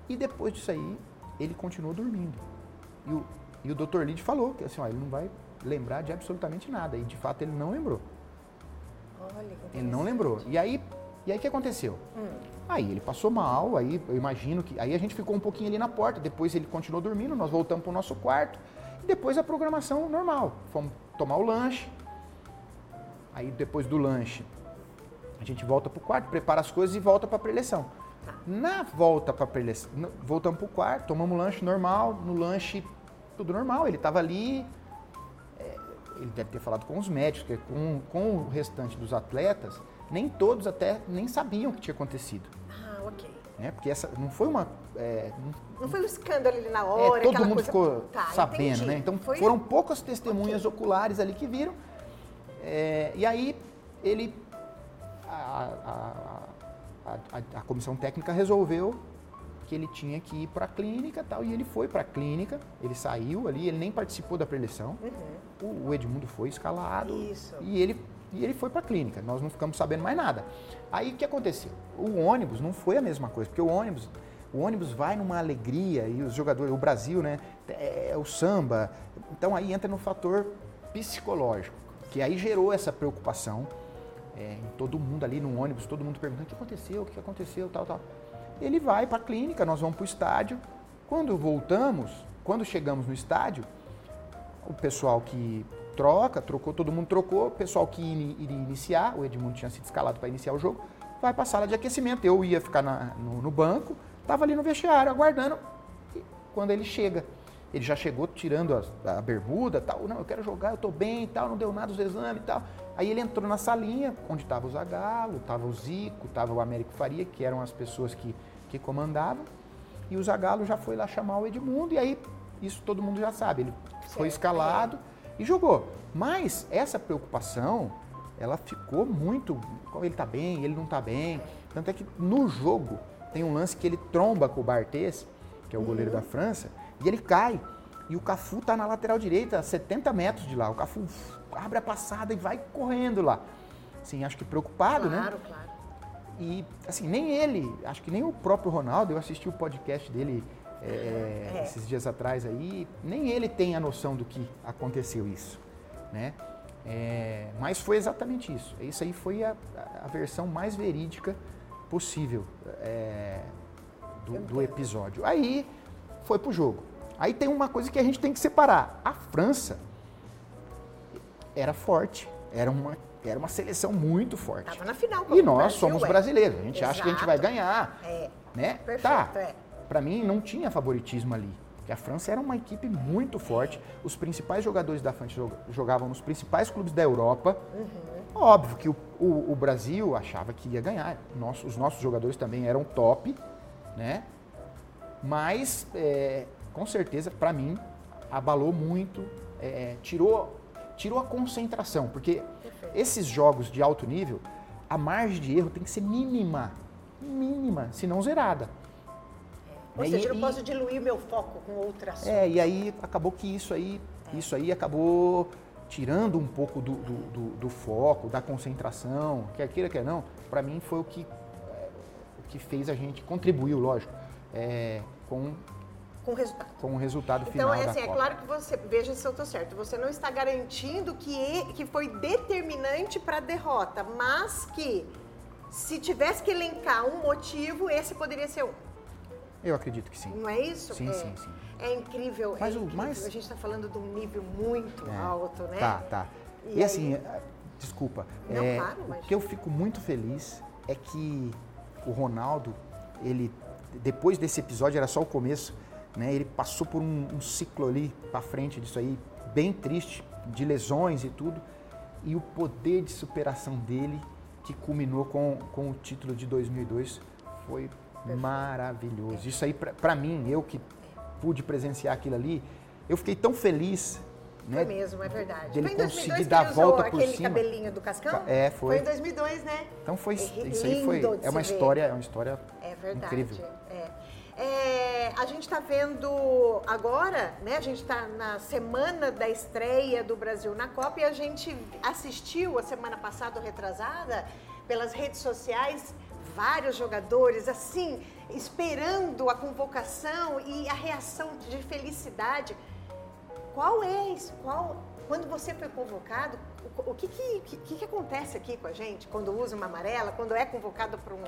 E depois disso aí, ele continuou dormindo. E o, e o doutor Lídio falou que assim, ó, ele não vai lembrar de absolutamente nada. E de fato ele não lembrou. Olha, ele não lembrou. E aí e aí o que aconteceu? Hum. Aí ele passou mal, aí eu imagino que. Aí a gente ficou um pouquinho ali na porta, depois ele continuou dormindo, nós voltamos para o nosso quarto. E depois a programação normal. Fomos tomar o lanche. Aí depois do lanche, a gente volta para o quarto, prepara as coisas e volta para a preleção. Na volta para a preleção, voltamos para o quarto, tomamos lanche normal, no lanche tudo normal. Ele estava ali, é, ele deve ter falado com os médicos, com, com o restante dos atletas nem todos até nem sabiam o que tinha acontecido. Ah, ok. Né? Porque essa não foi uma. É, não, foi um escândalo ali na hora. É, todo mundo coisa... ficou tá, sabendo, entendi. né? Então foi... foram poucas testemunhas okay. oculares ali que viram. É, e aí ele. A, a, a, a, comissão técnica resolveu que ele tinha que ir para a clínica tal, e ele foi para a clínica, ele saiu ali, ele nem participou da preleção. Uhum. O, o Edmundo foi escalado Isso. e ele E ele foi para a clínica, nós não ficamos sabendo mais nada. Aí o que aconteceu? O ônibus não foi a mesma coisa, porque o ônibus, o ônibus vai numa alegria e os jogadores, o Brasil, né, é, é o samba. Então aí entra no fator psicológico, que aí gerou essa preocupação é, em todo mundo ali no ônibus, todo mundo perguntando o que aconteceu, o que aconteceu, tal, tal. Ele vai para a clínica, nós vamos para o estádio. Quando voltamos, quando chegamos no estádio, o pessoal que troca, trocou, todo mundo trocou, o pessoal que iria iniciar, o Edmundo tinha sido escalado para iniciar o jogo, vai para a sala de aquecimento. Eu ia ficar na, no, no, banco, estava ali no vestiário aguardando. quando ele chega, ele já chegou tirando a, a bermuda, tal, não, eu quero jogar, eu estou bem, tal, não deu nada os exames e tal. Aí ele entrou na salinha, onde estava o Zagalo, estava o Zico, estava o Américo Faria, que eram as pessoas que, que comandavam. E o Zagalo já foi lá chamar o Edmundo, e aí isso todo mundo já sabe. Ele foi escalado e jogou. Mas essa preocupação, ela ficou muito. Ele está bem, ele não está bem. Tanto é que no jogo tem um lance que ele tromba com o Barthez, que é o goleiro uhum. da França, e ele cai. E o Cafu está na lateral direita, a 70 metros de lá. O Cafu abre a passada e vai correndo lá. Assim, acho que preocupado, claro, né? Claro, claro. E, assim, nem ele, acho que nem o próprio Ronaldo, eu assisti o podcast dele é, é, esses dias atrás aí, nem ele tem a noção do que aconteceu isso, né? É, mas foi exatamente isso. Isso aí foi a, a versão mais verídica possível é, do, do episódio. Aí foi pro jogo. Aí tem uma coisa que a gente tem que separar. A França era forte, era uma, era uma seleção muito forte. Tava na final. E nós Brasil, somos é. brasileiros, a gente Exato. acha que a gente vai ganhar. É. Né? Perfeito, tá. É. Para mim não tinha favoritismo ali. Porque a França era uma equipe muito forte. Os principais jogadores da França jogavam nos principais clubes da Europa. Uhum. Óbvio que o, o, o, Brasil achava que ia ganhar. Nosso, os nossos jogadores também eram top, né? Mas, é, com certeza, para mim, abalou muito, é, tirou tirou a concentração, porque esses jogos de alto nível, a margem de erro tem que ser mínima, mínima, se não zerada. É. Ou seja, eu não posso diluir meu foco com outras É, e aí acabou que isso aí, é. isso aí acabou tirando um pouco do, do, do, do, foco, da concentração, quer queira, quer não, para mim foi o que, é, o que fez a gente, contribuiu, lógico, é, com com o resultado. Com o resultado então, final. Então, é assim, é claro que você, veja se eu estou certo, você não está garantindo que, que foi determinante para a derrota, mas que se tivesse que elencar um motivo, esse poderia ser um. Eu acredito que sim. Não é isso? Sim, é, sim, sim. É incrível. Mas é o incrível. mais... A gente está falando de um nível muito é, alto, né? Tá, tá. E, e assim, é, desculpa. Não, é, claro, mas... O que eu fico muito feliz é que o Ronaldo, ele, depois desse episódio, era só o começo, né? Ele passou por um, um ciclo ali para frente disso aí, bem triste, de lesões e tudo. E o poder de superação dele, que culminou com, com o título de 2002, foi Perfeito. maravilhoso. Isso aí, para mim, eu que pude presenciar aquilo ali, eu fiquei tão feliz né? Foi mesmo, é verdade. Dele foi em 2002 conseguir dar a volta por aquele cima. cabelinho do Cascão? É, foi. Foi em 2002, né? Então foi, é isso aí foi, é uma história, é uma história é verdade, incrível. É. É, a gente está vendo agora, né? A gente está na semana da estreia do Brasil na Copa e a gente assistiu a semana passada, retrasada, pelas redes sociais, vários jogadores assim, esperando a convocação e a reação de felicidade. Qual é isso? Qual, quando você foi convocado, o, o que, que, que, que acontece aqui com a gente quando usa uma amarela, quando é convocado para um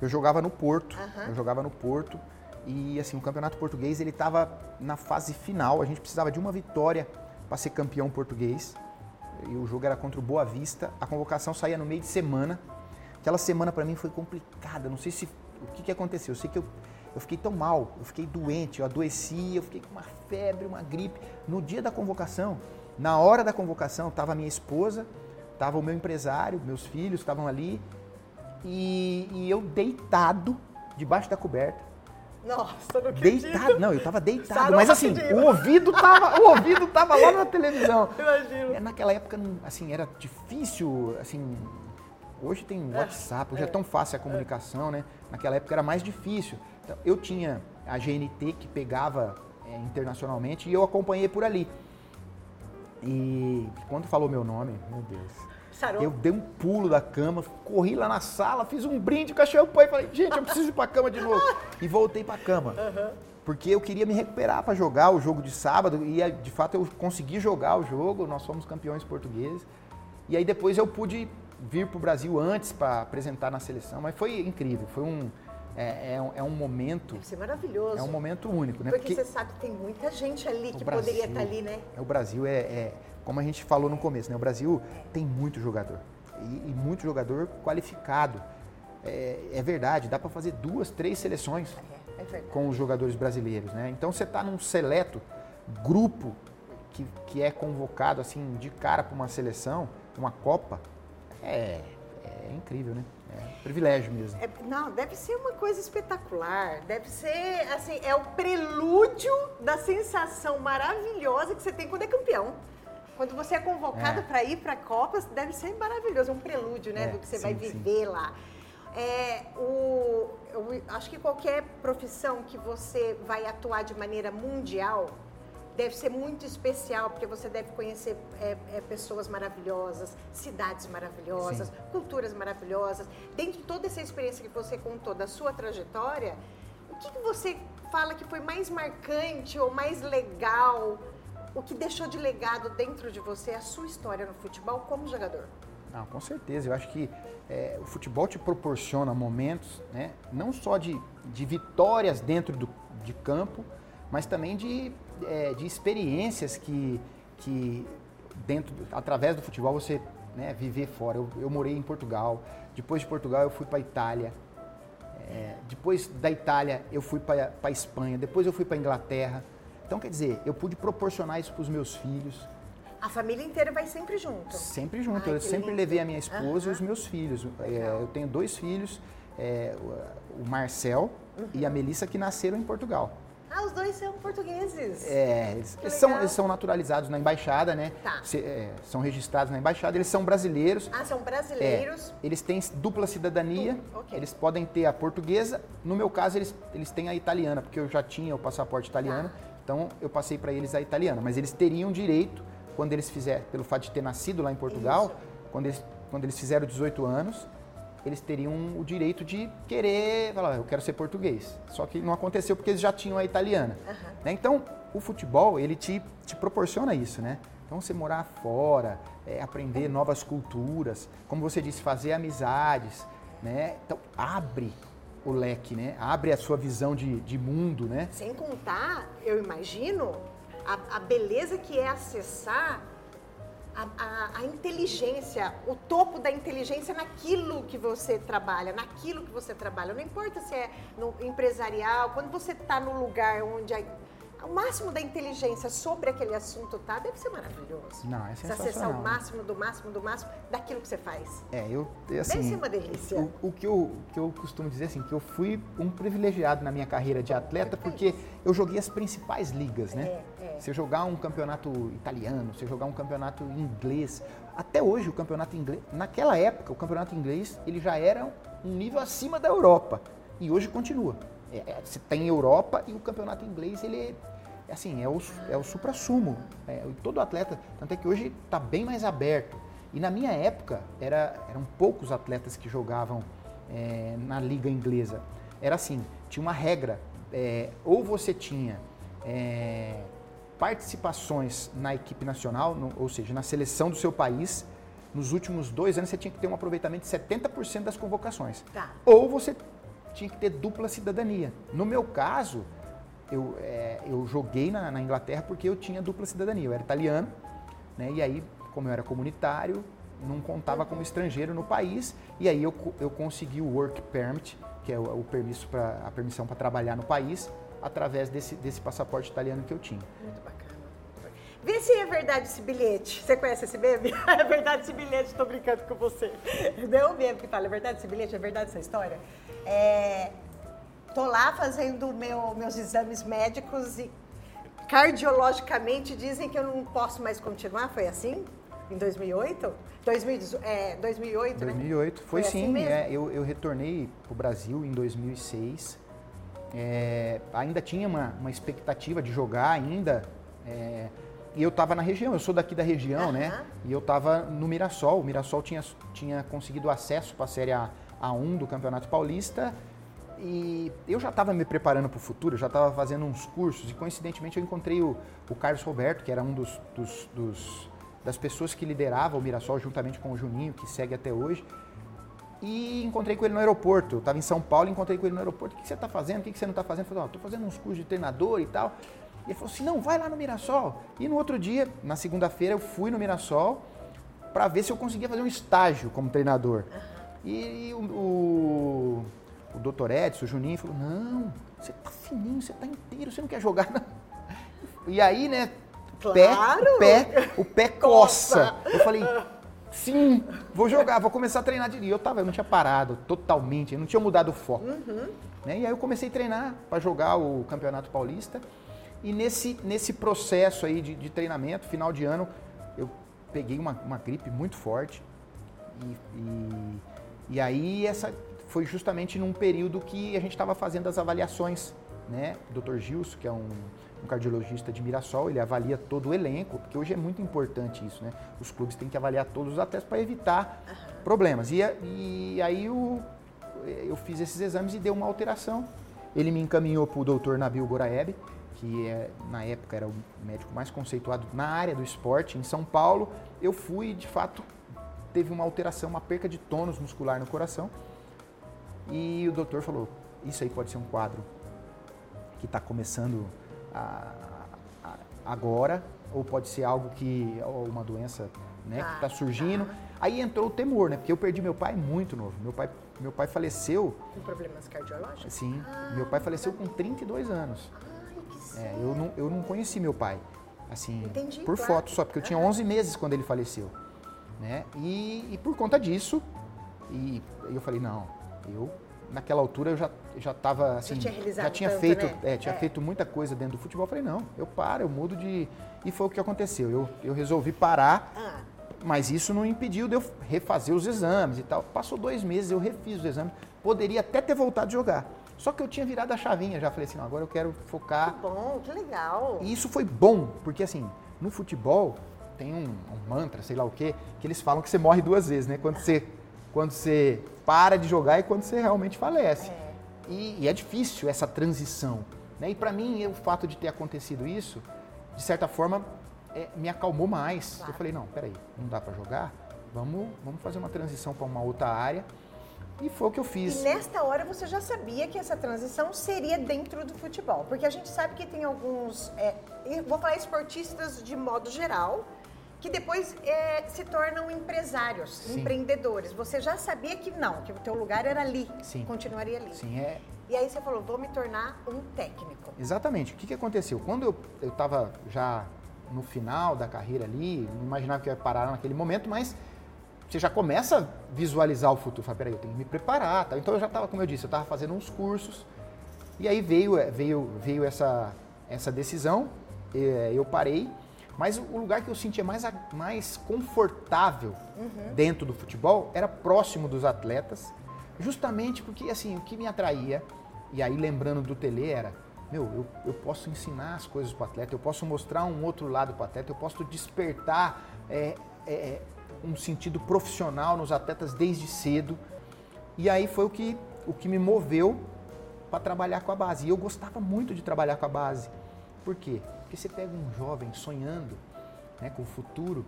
eu jogava no Porto. Uhum. Eu jogava no Porto. E assim, o campeonato português ele estava na fase final. A gente precisava de uma vitória para ser campeão português. E o jogo era contra o Boa Vista. A convocação saía no meio de semana. Aquela semana para mim foi complicada. Não sei se o que, que aconteceu. Eu sei que eu, eu fiquei tão mal. Eu fiquei doente. Eu adoeci. Eu fiquei com uma febre, uma gripe. No dia da convocação, na hora da convocação, estava minha esposa, estava o meu empresário, meus filhos estavam ali e, e eu deitado debaixo da coberta. Nossa, não acredito. Deitado, não, eu tava deitado, Sarou mas assim, o ouvido tava, o ouvido tava lá na televisão. Imagino. Naquela época, assim, era difícil, assim, hoje tem é, WhatsApp, hoje é, é tão fácil a comunicação, né? Naquela época era mais difícil. Então, eu tinha a GNT que pegava é, internacionalmente e eu acompanhei por ali. E quando falou meu nome, meu Deus. Sarou. Eu dei um pulo da cama, corri lá na sala, fiz um brinde com a champanhe e falei, gente, eu preciso ir pra cama de novo. E voltei pra cama. Uhum. Porque eu queria me recuperar para jogar o jogo de sábado e de fato eu consegui jogar o jogo, nós fomos campeões portugueses. E aí depois eu pude vir para o Brasil antes para apresentar na seleção, mas foi incrível, foi um, é, é, um, é um momento. Deve ser maravilhoso. É um momento único, né? Porque, Porque você sabe que tem muita gente ali que Brasil, poderia estar ali, né? O Brasil é, é, como a gente falou no começo, né? O Brasil tem muito jogador e, e muito jogador qualificado. É, é verdade, dá para fazer duas, três seleções é, é com os jogadores brasileiros, né? Então você está num seleto grupo que, que é convocado assim de cara para uma seleção, uma Copa, é, é incrível, né? É privilégio mesmo. É, não, deve ser uma coisa espetacular. Deve ser, assim, é o prelúdio da sensação maravilhosa que você tem quando é campeão. Quando você é convocado é. para ir para Copas, deve ser maravilhoso, um prelúdio, né, é, do que você sim, vai viver sim. lá. É, o, eu acho que qualquer profissão que você vai atuar de maneira mundial, deve ser muito especial, porque você deve conhecer é, é, pessoas maravilhosas, cidades maravilhosas, Sim. culturas maravilhosas. Dentro de toda essa experiência que você contou da sua trajetória, o que, que você fala que foi mais marcante ou mais legal, o que deixou de legado dentro de você a sua história no futebol como jogador? Não, com certeza. Eu acho que é, o futebol te proporciona momentos, né, não só de, de vitórias dentro do, de campo, mas também de é, de experiências que, que dentro, através do futebol você né, viver fora. Eu, eu, morei em Portugal, depois de Portugal eu fui para Itália, é, depois da Itália eu fui para a Espanha, depois eu fui para a Inglaterra. Então quer dizer, eu pude proporcionar isso para os meus filhos. A família inteira vai sempre junto? Sempre junto. Ai, eu sempre lindo. levei a minha esposa uhum. e os meus filhos. É, eu tenho dois filhos, é, o Marcel uhum. e a Melissa, que nasceram em Portugal. Ah, os dois são portugueses. É, eles, eles são, eles são naturalizados na embaixada, né? Tá. Se, é, são registrados na embaixada, eles são brasileiros. Ah, são brasileiros. É, eles têm dupla cidadania, okay. eles podem ter a portuguesa. No meu caso, eles, eles têm a italiana, porque eu já tinha o passaporte italiano, tá. então eu passei para eles a italiana. Mas eles teriam direito, quando eles fizerem, pelo fato de ter nascido lá em Portugal, quando eles, quando eles fizeram 18 anos, eles teriam o direito de querer, falar, eu quero ser português. Só que não aconteceu porque eles já tinham a italiana. Uhum. Né? Então, o futebol, ele te, te proporciona isso, né? Então, você morar fora, é, aprender novas culturas, como você disse, fazer amizades, né? Então, abre o leque, né? Abre a sua visão de, de mundo, né? Sem contar, eu imagino, a, a beleza que é acessar a, a, a, inteligência, o topo da inteligência naquilo que você trabalha, naquilo que você trabalha. Não importa se é no empresarial, quando você está no lugar onde a, o máximo da inteligência sobre aquele assunto tá, deve ser maravilhoso. Não, é sensacional. Você acessar o máximo do máximo do máximo daquilo que você faz. É, eu assim, Deve ser uma delícia. O, o que, eu, que eu costumo dizer assim, que eu fui um privilegiado na minha carreira de atleta porque eu joguei as principais ligas, né? É, é. Você jogar um campeonato italiano, você jogar um campeonato inglês, até hoje o campeonato inglês, naquela época o campeonato inglês ele já era um nível acima da Europa e hoje continua. É, é você tem Europa e o campeonato inglês ele assim, é o, é o supra-sumo. É, todo atleta, tanto é que hoje está bem mais aberto. E na minha época, era, eram poucos atletas que jogavam é, na liga inglesa. Era assim, tinha uma regra, é, ou você tinha é, participações na equipe nacional, no, ou seja, na seleção do seu país, nos últimos dois anos você tinha que ter um aproveitamento de 70% das convocações. Tá. Ou você tinha que ter dupla cidadania. No meu caso, eu, é, eu joguei na, na, Inglaterra porque eu tinha dupla cidadania. Eu era italiano, né? E aí, como eu era comunitário, não contava como estrangeiro no país. E aí eu, eu consegui o work permit, que é o, o permisso para a permissão para trabalhar no país, através desse, desse passaporte italiano que eu tinha. Muito bacana. Vê se é verdade esse bilhete. Você conhece esse meme? é verdade esse bilhete, estou brincando com você. Não é o meme que fala, é verdade esse bilhete, é verdade essa história? É, Tô lá fazendo meu, meus exames médicos e cardiologicamente dizem que eu não posso mais continuar. Foi assim? Em 2008? 2018, é, 2008, 2008, né? foi, foi sim. Assim é, eu, eu retornei para o Brasil em 2006. É, ainda tinha uma, uma expectativa de jogar ainda. É, e eu estava na região, eu sou daqui da região, né? E eu estava no Mirassol. O Mirassol tinha, tinha conseguido acesso para a Série A, A1 do Campeonato Paulista. E eu já estava me preparando para o futuro, eu já estava fazendo uns cursos. E coincidentemente eu encontrei o, o Carlos Roberto, que era um dos, dos, dos, das pessoas que liderava o Mirassol, juntamente com o Juninho, que segue até hoje. E encontrei com ele no aeroporto. Eu estava em São Paulo, encontrei com ele no aeroporto. O que você está fazendo? O que você não está fazendo? Eu falei, estou fazendo uns cursos de treinador e tal. E ele falou assim: não, vai lá no Mirassol. E no outro dia, na segunda-feira, eu fui no Mirassol para ver se eu conseguia fazer um estágio como treinador. E, o, o, o doutor Edson, o Juninho, falou: não, você tá fininho, você tá inteiro, você não quer jogar. Não. E aí, né? Claro. Pé, pé, o pé coça. coça. Eu falei, sim, vou jogar, vou começar a treinar de Eu tava, eu não tinha parado totalmente, eu não tinha mudado o foco. Uhum. Né? E aí eu comecei a treinar para jogar o Campeonato Paulista. E nesse, nesse processo aí de, de treinamento, final de ano, eu peguei uma, uma gripe muito forte. E, e, e, aí essa foi justamente num período que a gente estava fazendo as avaliações, né? O Dr. Gilson, que é um, um, cardiologista de Mirassol, ele avalia todo o elenco, porque hoje é muito importante isso, né? Os clubes têm que avaliar todos os atletas para evitar uhum. problemas. E, e aí o, eu fiz esses exames e deu uma alteração. Ele me encaminhou para o Dr. Nabil Goraeb, que é, na época era o médico mais conceituado na área do esporte em São Paulo, eu fui e de fato teve uma alteração, uma perca de tônus muscular no coração. E o doutor falou: Isso aí pode ser um quadro que está começando agora, ou pode ser algo que, ou uma doença né, que está ah, surgindo. Tá. Aí entrou o temor, né? Porque eu perdi meu pai muito novo. Meu pai, meu pai faleceu. Com problemas cardiológicos? Sim. Ah, meu pai faleceu com 32 anos. É, eu, não, eu não conheci meu pai, assim, Entendi, por claro. foto só, porque eu tinha 11 meses quando ele faleceu. Né? E, e por conta disso, e eu falei, não, eu naquela altura eu já já estava assim, já tinha, já tinha tanto, feito, né? é, tinha é. feito muita coisa dentro do futebol. Eu falei, não, eu paro, eu mudo de e foi o que aconteceu. Eu, eu resolvi parar, ah. mas isso não impediu de eu refazer os exames e tal. Passou dois meses, eu refiz os exames, poderia até ter voltado a jogar. Só que eu tinha virado a chavinha, já falei assim, não, agora eu quero focar. Que bom, que legal. E isso foi bom, porque assim, no futebol tem um, um mantra, sei lá o quê, que eles falam que você morre duas vezes, né? Quando você, quando você para de jogar e quando você realmente falece. É. E, e, é difícil essa transição. Né? E para mim, o fato de ter acontecido isso, de certa forma, é, me acalmou mais. Claro. Eu falei, não, peraí, não dá para jogar? Vamos, vamos fazer uma transição para uma outra área e foi o que eu fiz. E nesta hora você já sabia que essa transição seria dentro do futebol? Porque a gente sabe que tem alguns, é, vou falar esportistas de modo geral, que depois é, se tornam empresários, Sim. empreendedores. Você já sabia que não, que o teu lugar era ali, Sim. continuaria ali. Sim, é. E aí você falou, vou me tornar um técnico. Exatamente. O que, que aconteceu? Quando eu estava já no final da carreira ali, não imaginava que ia parar naquele momento, mas você já começa a visualizar o futuro. Fala, peraí, eu tenho que me preparar. Tá? Então eu já estava, como eu disse, eu estava fazendo uns cursos. E aí veio, é, veio, veio essa, essa decisão, é, eu parei. Mas o lugar que eu sentia mais, mais confortável uhum. dentro do futebol era próximo dos atletas, justamente porque assim, o que me atraía, e aí lembrando do Tele, era, meu, eu, eu posso ensinar as coisas para o atleta, eu posso mostrar um outro lado para o atleta, eu posso despertar é, é, um sentido profissional nos atletas desde cedo. E aí foi o que, o que me moveu para trabalhar com a base. E eu gostava muito de trabalhar com a base. Por quê? Porque você pega um jovem sonhando né, com o futuro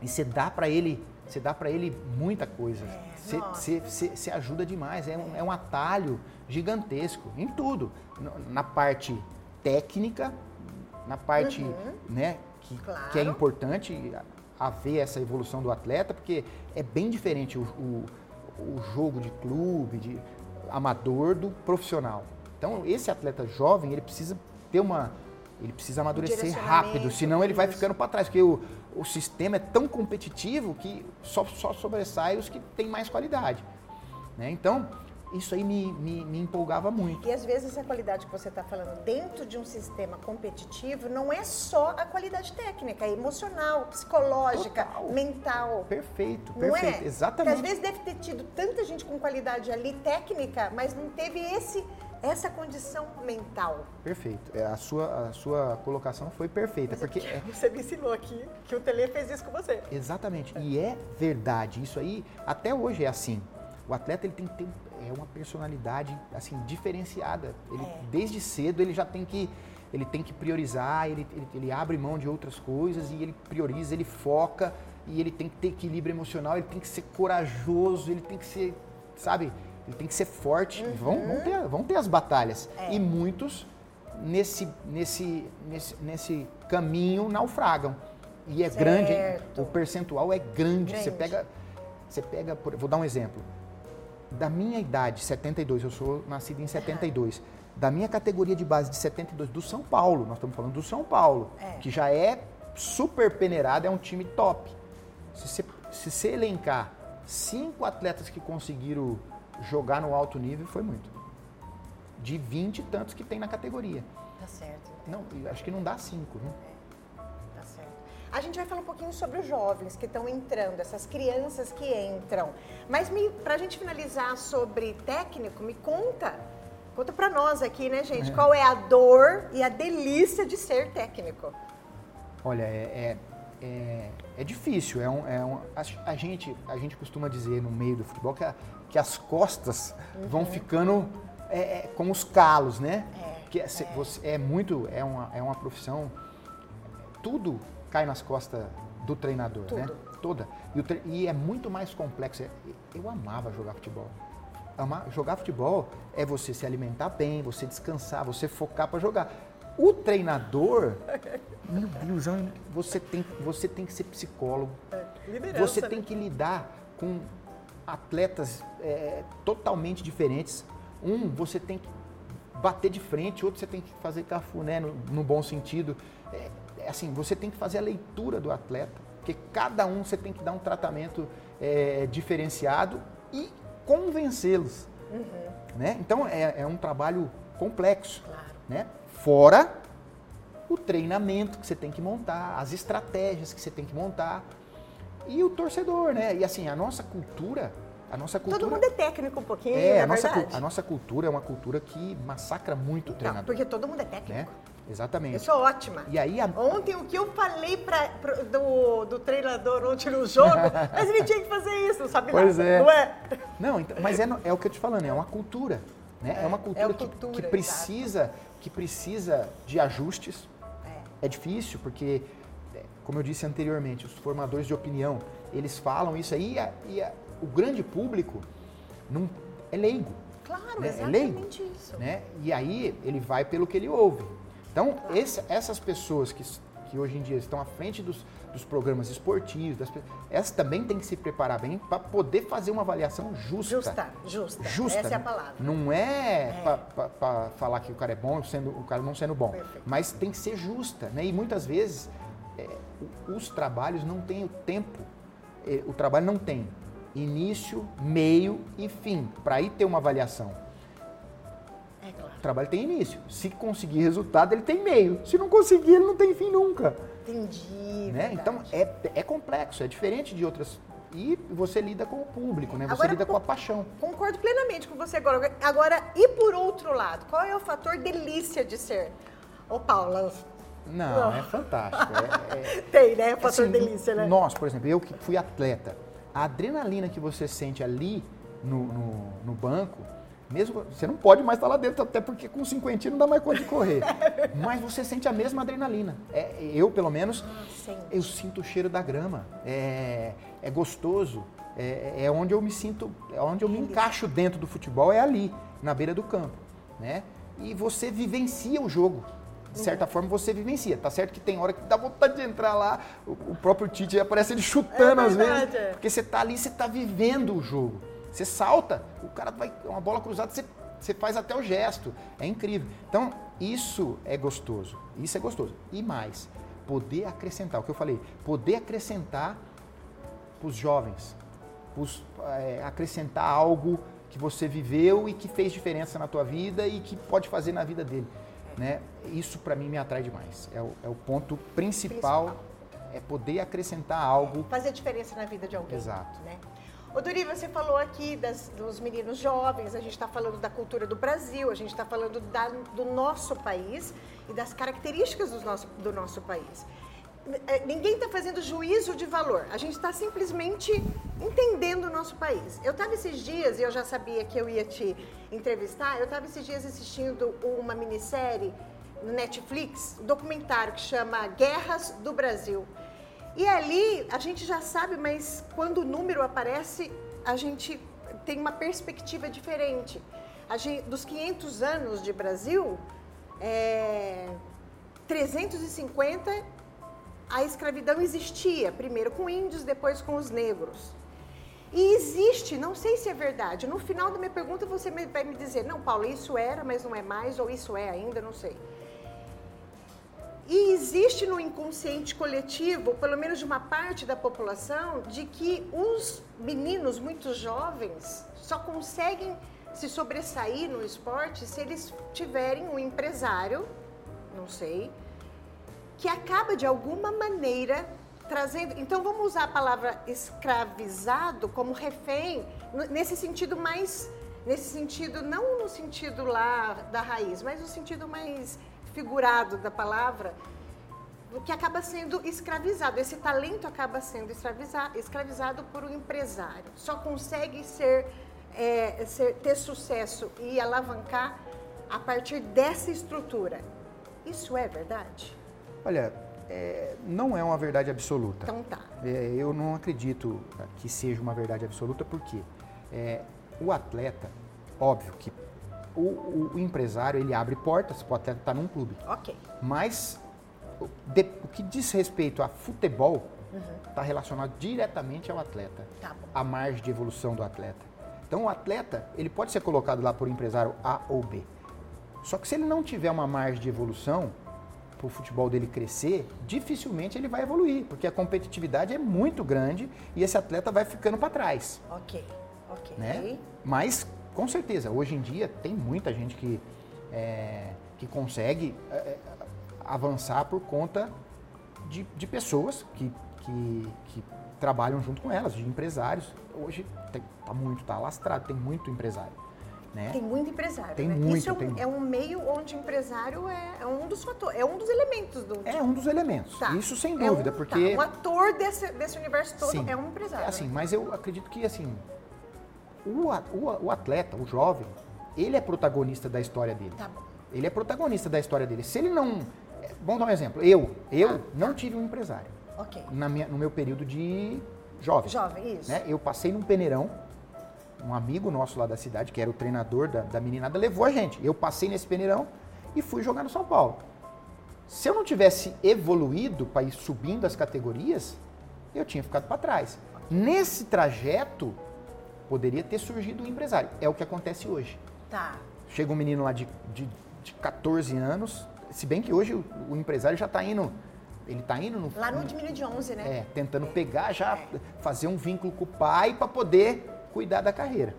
e você dá para ele, você dá para ele muita coisa. É, você, você, você, você, ajuda demais. É um, é um atalho gigantesco em tudo. Na parte técnica, na parte uhum. né, que, claro. que é importante, a ver essa evolução do atleta, porque é bem diferente o, o, o jogo de clube, de amador do profissional. Então, esse atleta jovem, ele precisa ter uma. Ele precisa amadurecer rápido, senão ele vai ficando para trás, porque o, o sistema é tão competitivo que só, só sobressai os que têm mais qualidade. Né? Então, isso aí me, me, me, empolgava muito. E às vezes essa qualidade que você está falando dentro de um sistema competitivo não é só a qualidade técnica, é emocional, psicológica, Total. mental. Perfeito, não é? perfeito, é? exatamente. Porque às vezes deve ter tido tanta gente com qualidade ali técnica, mas não teve esse essa condição mental. Perfeito. É, a, sua, a sua colocação foi perfeita. Mas é porque é... Você me ensinou aqui que o Tele fez isso com você. Exatamente. E é verdade. Isso aí, até hoje é assim. O atleta ele tem que ter é uma personalidade assim diferenciada. Ele, é. Desde cedo ele já tem que ele tem que priorizar, ele, ele, ele, abre mão de outras coisas e ele prioriza, ele foca e ele tem que ter equilíbrio emocional, ele tem que ser corajoso, ele tem que ser, sabe, ele tem que ser forte. Uhum. Vão, vão, ter, vão ter as batalhas. É. E muitos nesse, nesse, nesse, nesse caminho naufragam. E é certo. grande, o percentual é grande. grande. Você pega, você pega, vou dar um exemplo. Da minha idade, 72, eu sou nascido em 72. Uhum. Da minha categoria de base de 72 do São Paulo, nós estamos falando do São Paulo, é. que já é super peneirado, é um time top. Se você, se você elencar cinco atletas que conseguiram jogar no alto nível, foi muito. De 20 e tantos que tem na categoria. Tá certo. Não, acho que não dá cinco, né? Tá certo. A gente vai falar um pouquinho sobre os jovens que estão entrando, essas crianças que entram. Mas para a gente finalizar sobre técnico, me conta, conta para nós aqui, né, gente, é. qual é a dor e a delícia de ser técnico? Olha, é, é, é, é difícil. É um, é um, a, a, gente, a gente costuma dizer no meio do futebol que, a, que as costas uhum. vão ficando é, é, com os calos, né? É, que é. Você, é muito, é uma, é uma profissão, tudo cai nas costas do treinador, né? tudo. né? Toda. E, tre... e, é muito mais complexo. É, eu amava jogar futebol. Amar, jogar futebol é você se alimentar bem, você descansar, você focar para jogar. O treinador, meu Deus, você tem, você tem que ser psicólogo. É, você tem né? que lidar com atletas é, totalmente diferentes. Um, você tem que bater de frente, outro você tem que fazer cafuné no, no bom sentido. É, é, assim, você tem que fazer a leitura do atleta, porque cada um você tem que dar um tratamento é, diferenciado e convencê-los. Uhum. Né? Então é, é, um trabalho complexo. Claro. Né? Fora o treinamento que você tem que montar, as estratégias que você tem que montar e o torcedor, né? E assim, a nossa cultura, a nossa cultura... Todo mundo é técnico um pouquinho, é, a é nossa, verdade. a nossa cultura é uma cultura que massacra muito então, o treinador. Porque todo mundo é técnico. Né? Exatamente. Eu sou ótima. E aí a... Ontem o que eu falei pra, pra, do, do treinador ontem no jogo, mas ele tinha que fazer isso, não sabe pois nada, é. não é? Não, então, mas é, é o que eu te falando, é uma cultura. Né? É, é uma cultura, é que, cultura, que, precisa, que precisa de ajustes. É. é difícil, porque, é, como eu disse anteriormente, os formadores de opinião, eles falam isso aí e, a, e a, o grande público não, é leigo. Claro, né? exatamente é leigo, isso. Né? E aí ele vai pelo que ele ouve. Então, claro. esse, essas pessoas que, que hoje em dia estão à frente dos, dos programas esportivos, das, essas também têm que se preparar bem para poder fazer uma avaliação justa. Justa, justa. Justa. Essa é a palavra. Não é, é. para falar que o cara é bom, sendo, o cara não sendo bom. Perfeito. Mas tem que ser justa. Né? E muitas vezes é, os trabalhos não têm o tempo. É, o trabalho não tem início, meio e fim, para aí ter uma avaliação. É claro. O trabalho tem início. Se conseguir resultado, ele tem meio. Se não conseguir, ele não tem fim nunca. Entendi. Né? Então é, é complexo, é diferente de outras. E você lida com o público, né? Você agora, lida com a paixão. Concordo plenamente com você agora. Agora, e por outro lado, qual é o fator delícia de ser? Ô, Paula, não, é fantástico. É, é, Tem, né? O fator assim, delícia, né? Nós, por exemplo, eu que fui atleta, a adrenalina que você sente ali no, no, no banco, mesmo, você não pode mais estar lá dentro, até porque com 50 não dá mais conta de correr. Mas você sente a mesma adrenalina. É, eu, pelo menos, ah, eu sinto o cheiro da grama. É, é gostoso. É, é, onde eu me sinto, é onde eu me encaixo dentro do futebol, é ali, na beira do campo. Né? E você vivencia o jogo. De certa uhum. forma, você vivencia. Tá certo que tem hora que dá vontade de entrar lá, o, o próprio Tite aparece ele chutando é às vezes. É. Porque você tá ali, você tá vivendo o jogo. Você salta, o cara vai, uma bola cruzada, você, você faz até o gesto. É incrível. Então, isso é gostoso. Isso é gostoso. E mais, poder acrescentar, o que eu falei, poder acrescentar para os jovens, pros, é, acrescentar algo que você viveu e que fez diferença na tua vida e que pode fazer na vida dele. Né? Isso para mim me atrai demais. É o, é o ponto principal, principal, é poder acrescentar algo. Fazer diferença na vida de alguém. Exato. Né? Ô Dori, você falou aqui das, dos meninos jovens, a gente está falando da cultura do Brasil, a gente está falando da, do nosso país e das características do nosso, do nosso país. É, ninguém está fazendo juízo de valor, a gente está simplesmente entendendo o nosso país. Eu estava esses dias, e eu já sabia que eu ia te entrevistar, eu estava esses dias assistindo uma minissérie no Netflix, um documentário que chama Guerras do Brasil. E ali a gente já sabe, mas quando o número aparece, a gente tem uma perspectiva diferente. Gente, dos 500 anos de Brasil, é, 350 a escravidão existia, primeiro com índios, depois com os negros. E existe, não sei se é verdade. No final da minha pergunta você vai me dizer, não, Paulo, isso era, mas não é mais, ou isso é ainda, não sei. E existe no inconsciente coletivo, pelo menos de uma parte da população, de que os meninos muito jovens só conseguem se sobressair no esporte se eles tiverem um empresário, não sei, que acaba de alguma maneira trazendo. Então vamos usar a palavra escravizado como refém nesse sentido mais nesse sentido não no sentido lá da raiz, mas no sentido mais figurado da palavra, que acaba sendo escravizado. Esse talento acaba sendo escravizado, escravizado por um empresário. Só consegue ser, é, ser, ter sucesso e alavancar a partir dessa estrutura. Isso é verdade? Olha, é, não é uma verdade absoluta. Então tá. É, eu não acredito que seja uma verdade absoluta, porque é, o atleta, óbvio que o, o, empresário ele abre portas para o atleta estar num clube. Ok. Mas o, de, o que diz respeito a futebol está uhum. relacionado diretamente ao atleta, tá a margem de evolução do atleta. Então o atleta ele pode ser colocado lá por empresário A ou B. Só que se ele não tiver uma margem de evolução para o futebol dele crescer, dificilmente ele vai evoluir, porque a competitividade é muito grande e esse atleta vai ficando para trás. Ok, ok. Né? Mas com certeza, hoje em dia tem muita gente que, é, que consegue é, avançar por conta de, de pessoas que, que, que, trabalham junto com elas, de empresários. Hoje está muito, está lastrado, tem muito empresário. Né? Tem muito empresário. Tem né? muito, Isso é um, tem... é um, meio onde empresário é, é, um dos fatores, é um dos elementos do. É um dos elementos. Tá. Isso sem dúvida, é um, porque. Tá. Um ator desse, desse universo todo Sim. é um empresário. É assim, mas eu acredito que assim o, o, o atleta, o jovem, ele é protagonista da história dele. Tá bom. Ele é protagonista da história dele. Se ele não. é, Vamos dar um exemplo. Eu, eu ah. não tive um empresário. Ok. Na minha, no meu período de jovem. Jovem, isso. Né? Eu passei num peneirão. Um amigo nosso lá da cidade, que era o treinador da, da meninada, levou a gente. Eu passei nesse peneirão e fui jogar no São Paulo. Se eu não tivesse evoluído para ir subindo as categorias, eu tinha ficado para trás. Nesse trajeto, poderia ter surgido um empresário. É o que acontece hoje. Tá. Chega um menino lá de, de, de 14 anos, se bem que hoje o, o empresário já está indo. Ele está indo no. Lá no diminuiu de 11, né? É, tentando é. pegar já, é. fazer um vínculo com o pai para poder cuidar da carreira.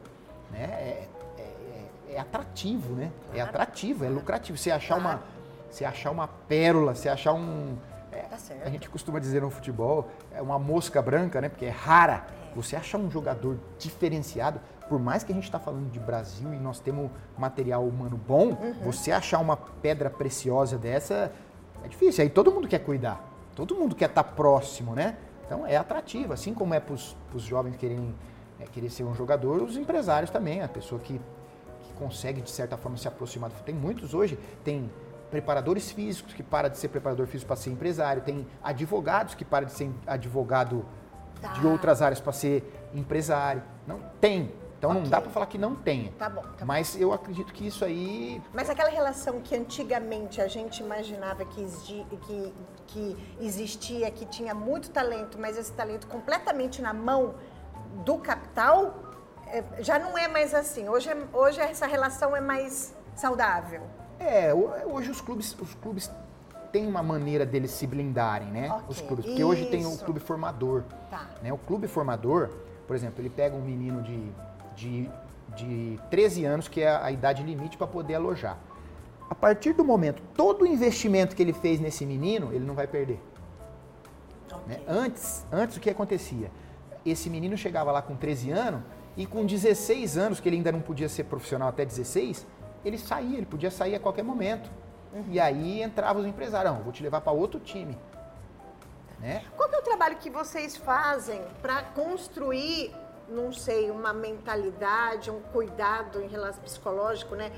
Né? É, é, é, é atrativo, né? É claro. É atrativo, é lucrativo. Você achar, claro. uma, você achar uma pérola, você achar um. É, tá certo. A gente costuma dizer no futebol, é uma mosca branca, né? Porque é rara você achar um jogador diferenciado, por mais que a gente está falando de Brasil e nós temos material humano bom, uhum. você achar uma pedra preciosa dessa é difícil. Aí todo mundo quer cuidar, todo mundo quer estar tá próximo, né? Então é atrativo, assim como é para os jovens querem é, querer ser um jogador, os empresários também, a pessoa que, que consegue de certa forma se aproximar. Tem muitos hoje, tem preparadores físicos que para de ser preparador físico para ser empresário, tem advogados que para de ser advogado tá. de outras áreas para ser empresário. Não tem. Então okay. não dá para falar que não tenha. Tá bom. Tá mas bom. eu acredito que isso aí. Mas aquela relação que antigamente a gente imaginava que, que, que existia, que tinha muito talento, mas esse talento completamente na mão do capital, é, já não é mais assim. Hoje, é, hoje essa relação é mais saudável. É, hoje os clubes, os clubes tem uma maneira deles se blindarem, né? Okay, os clubes. Porque isso. hoje tem o clube formador. Tá. Né? O clube formador, por exemplo, ele pega um menino de, de, de 13 anos, que é a idade limite para poder alojar. A partir do momento, todo o investimento que ele fez nesse menino, ele não vai perder. Okay. Né? Antes, antes o que acontecia? Esse menino chegava lá com 13 anos e com 16 anos, que ele ainda não podia ser profissional até 16, ele saía, ele podia sair a qualquer momento. Uhum. E aí entravam os empresários, não, vou te levar para outro time. Né? Qual é o trabalho que vocês fazem para construir, não sei, uma mentalidade, um cuidado em relação psicológico, né?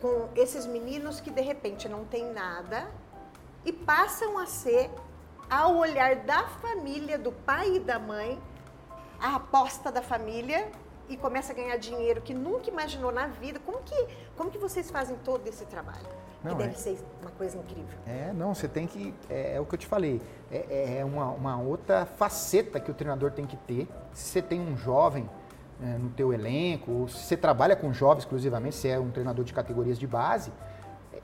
Com esses meninos que de repente não têm nada e passam a ser, ao olhar da família, do pai e da mãe, a aposta da família e começa a ganhar dinheiro que nunca imaginou na vida. Como que, como que vocês fazem todo esse trabalho? Não, que deve é, ser uma coisa incrível. É, não, você tem que. É, é o que eu te falei. É, é, é uma, uma, outra faceta que o treinador tem que ter. Se você tem um jovem é, no teu elenco, ou se você trabalha com jovens exclusivamente, se é um treinador de categorias de base,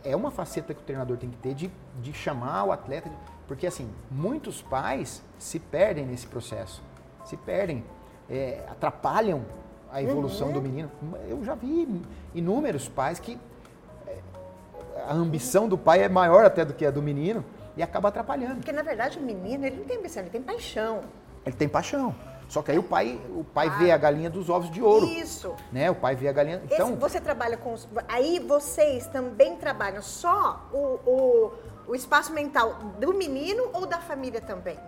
é uma faceta que o treinador tem que ter de, de chamar o atleta. De, porque assim, muitos pais se perdem nesse processo. Se perdem, é, atrapalham a evolução uhum. do menino. Eu já vi inúmeros pais que é, a ambição do pai é maior até do que a do menino e acaba atrapalhando. Porque na verdade o menino ele não tem ambição, ele tem paixão. Ele tem paixão. Só que aí o pai, o pai ah, vê a galinha dos ovos de ouro. Isso. Né? O pai vê a galinha. Então Esse, você trabalha com os, aí vocês também trabalham só o, o, o espaço mental do menino ou da família também?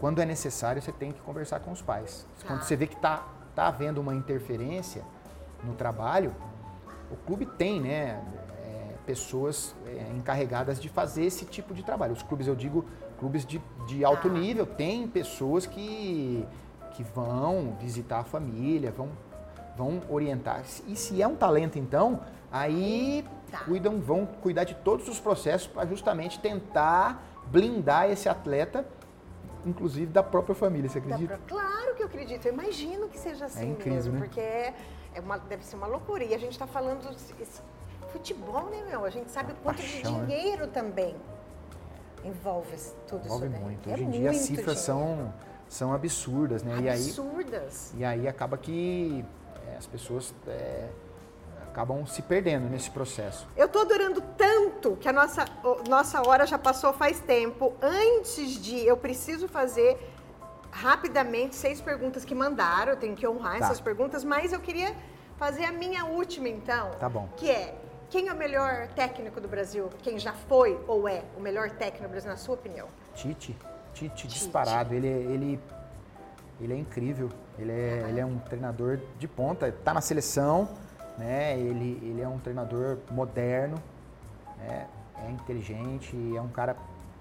Quando é necessário, você tem que conversar com os pais. Quando ah. você vê que está está havendo uma interferência no trabalho, o clube tem né, é, pessoas é, encarregadas de fazer esse tipo de trabalho. Os clubes, eu digo, clubes de, de alto ah. nível, tem pessoas que, que vão visitar a família, vão, vão orientar. E se é um talento, então, aí tá. cuidam, vão cuidar de todos os processos para justamente tentar blindar esse atleta inclusive da própria família, você acredita? Claro que eu acredito, eu imagino que seja assim é incrível, mesmo, né? porque é, é uma, deve ser uma loucura. E a gente está falando esse, futebol, né, meu? A gente sabe o quanto Paixão, de né? dinheiro né? também envolve tudo envolve isso. muito. É Hoje em dia as cifras são, são absurdas, né? Absurdas. E aí, e aí acaba que é, as pessoas é, acabam se perdendo nesse processo. Eu estou adorando tanto que a nossa, nossa hora já passou faz tempo. Antes de, eu preciso fazer rapidamente seis perguntas que mandaram, eu tenho que honrar tá. essas perguntas, mas eu queria fazer a minha última então. Tá bom. Que é, quem é o melhor técnico do Brasil? Quem já foi ou é o melhor técnico do Brasil, na sua opinião? Tite. Tite, Tite. disparado. Ele, ele, ele é incrível. Ele é, ele é um treinador de ponta. Está na seleção né? Ele, ele é um treinador moderno, né? é inteligente, é um cara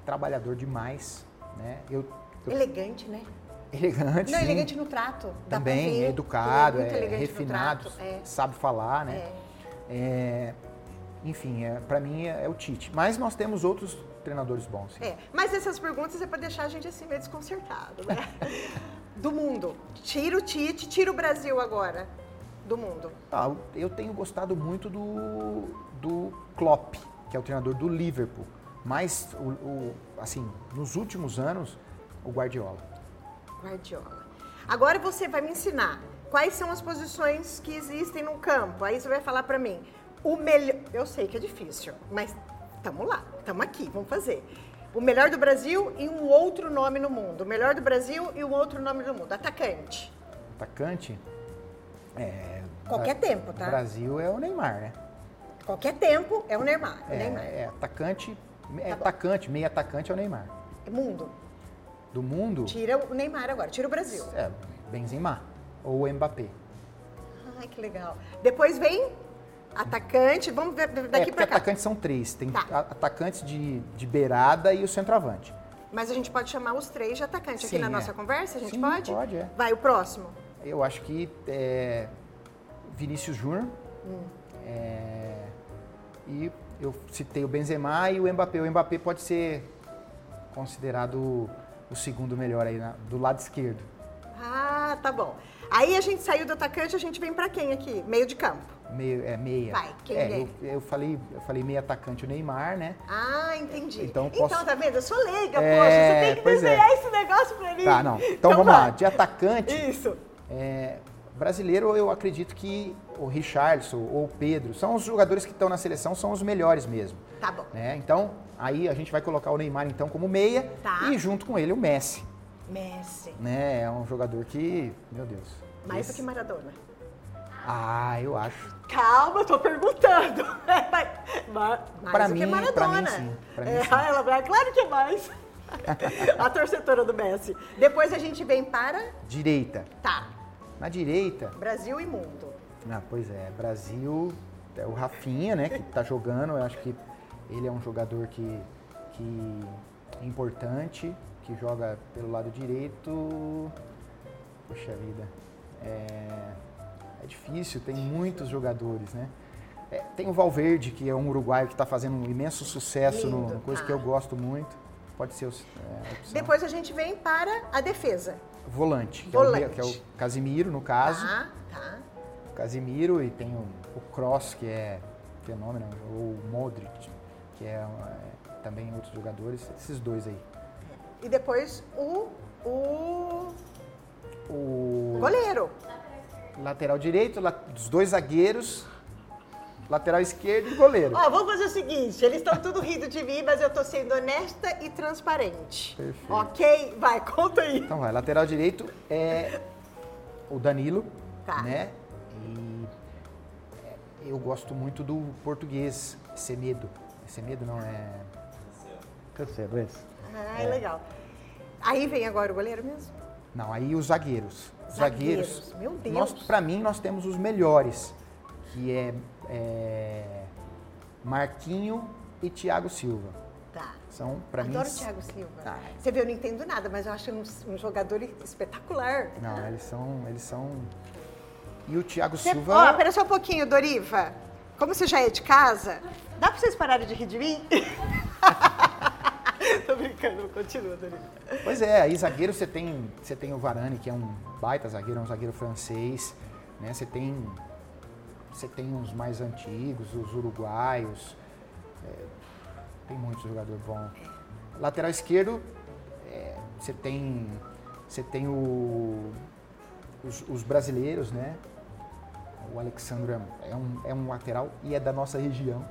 trabalhador demais, né? Eu, eu... Elegante, né? Elegante, Não, sim. elegante no trato. Também, é educado, é, é refinado, é. sabe falar, né? É. é enfim, é, para mim é, é, o Tite. Mas nós temos outros treinadores bons. Sim. É, mas essas perguntas é para deixar a gente assim meio desconcertado, né? Do mundo. Tira o Tite, tira o Brasil agora do mundo? Ah, eu tenho gostado muito do, do Klopp, que é o treinador do Liverpool. Mas, o, o, assim, nos últimos anos, o Guardiola. Guardiola. Agora você vai me ensinar quais são as posições que existem no campo. Aí você vai falar para mim. O melhor. Eu sei que é difícil, mas estamos lá, estamos aqui, vamos fazer. O melhor do Brasil e um outro nome no mundo. O melhor do Brasil e um outro nome no mundo. Atacante. Atacante? É, Qualquer tempo, tá? Brasil é o Neymar, né? Qualquer tempo é o Neymar. É, Neymar. é atacante, é tá atacante, meio atacante é o Neymar. Mundo. Do mundo? Tira o Neymar agora, tira o Brasil. É, Benzema ou Mbappé. Ai, que legal. Depois vem atacante, vamos ver daqui é, para cá. atacantes são três. Tem tá. atacantes de, de beirada e o centroavante. Mas a gente pode chamar os três de atacante aqui na é. nossa conversa? A gente Sim, pode? pode, é. Vai, o próximo. Eu acho que é, Vinícius Júnior. Hum. É, e eu citei o Benzema e o Mbappé. O Mbappé pode ser considerado o segundo melhor aí na, do lado esquerdo. Ah, tá bom. Aí a gente saiu do atacante, a gente vem para quem aqui? Meio de campo. Meio, é meia. Vai, quem é? Eu, eu, falei, eu falei meio atacante o Neymar, né? Ah, entendi. Então, posso... então tá vendo? Eu sou leiga, é, poxa. Você tem que é. desenhar é. esse negócio pra mim. Tá, não. Então, então vamos vai. lá. De atacante. Isso. É, brasileiro, eu acredito que o Richardson ou o Pedro são os jogadores que estão na seleção, são os melhores mesmo. Tá bom. Né? Então, aí a gente vai colocar o Neymar então como meia tá. e junto com ele o Messi. Messi. Né? É um jogador que, meu Deus. Mais esse... do que Maradona. Ah, eu acho. Calma, tô perguntando. mais pra do mim, que Maradona. Pra mim, sim. Pra é, mim, sim. Ela vai, claro que é mais. a torcedora do Messi. Depois a gente vem para. Direita. Tá. Na direita. Brasil e mundo. Ah, pois é. Brasil, é o Rafinha, né, que tá jogando. Eu acho que ele é um jogador que, que é importante, que joga pelo lado direito. Puxa vida. É, é difícil, tem muitos jogadores, né? É, tem o Valverde, que é um uruguaio que está fazendo um imenso sucesso, Lindo. no, coisa Ah. que eu gosto muito. Pode ser é. Depois a gente vem para a defesa. Volante, que, Volante. É, o, que é o Casimiro, no caso. Tá, tá. O Casimiro e tem o, o Cross, que é fenômeno, ou o Modric, que é, é, também outros jogadores. Esses dois aí. E depois o, o O goleiro. lateral direito, la- os dois zagueiros, lateral esquerdo e goleiro. Ó, vamos fazer o seguinte, eles estão tudo rindo de mim, mas eu tô sendo honesta e transparente. Perfeito. Ok? Vai, conta aí. Então vai, lateral direito é o Danilo, Tá. né? E é, eu gosto muito do português, Semedo. Semedo não é... Cancelo, esse. Ah, é legal. Aí vem agora o goleiro mesmo? Não, aí os zagueiros. Os Zagueiros, zagueiros. meu Deus. Nós, pra mim, nós temos os melhores, que é, é Marquinho e Thiago Silva. Tá. São, pra mim... Adoro o Thiago Silva. Ah. Você vê, eu não entendo nada, mas eu acho um, um jogador espetacular. Não, eles são, eles são... E o Thiago Você, Silva... ó, pera só um pouquinho, Doriva. Como você já é de casa, dá pra vocês pararem de rir de mim? Tô brincando, continua, Doriva. Pois é, aí zagueiro você tem, você tem o Varane, que é um baita zagueiro, é um zagueiro francês, né? Você tem, você tem uns mais antigos, os uruguaios, é, tem muitos jogadores bons. Lateral esquerdo, é, você tem, você tem o, os, os brasileiros, né? O Alexandre é um, é um lateral e é da nossa região.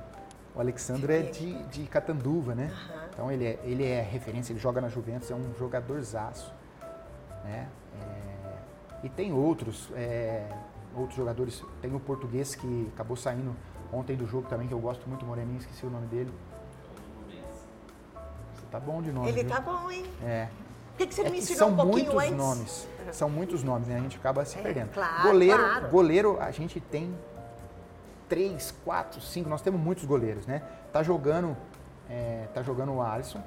O Alexandre é de, de Catanduva, né? Aham. Então ele é, ele é referência, ele joga na Juventus, é um jogadorzaço. Né? É, e tem outros, é, outros jogadores. Tem o português que acabou saindo ontem do jogo também, que eu gosto muito, Moreninho, esqueci o nome dele. Você tá bom de nome. Ele viu? tá bom, hein? É. Por que, que você É não me ensinou são um pouquinho muitos antes? nomes. São muitos nomes, né? A gente acaba se É, perdendo. claro, goleiro, claro. goleiro, a gente tem três, quatro, cinco. Nós temos muitos goleiros, né? Tá jogando, é, tá jogando o Alisson,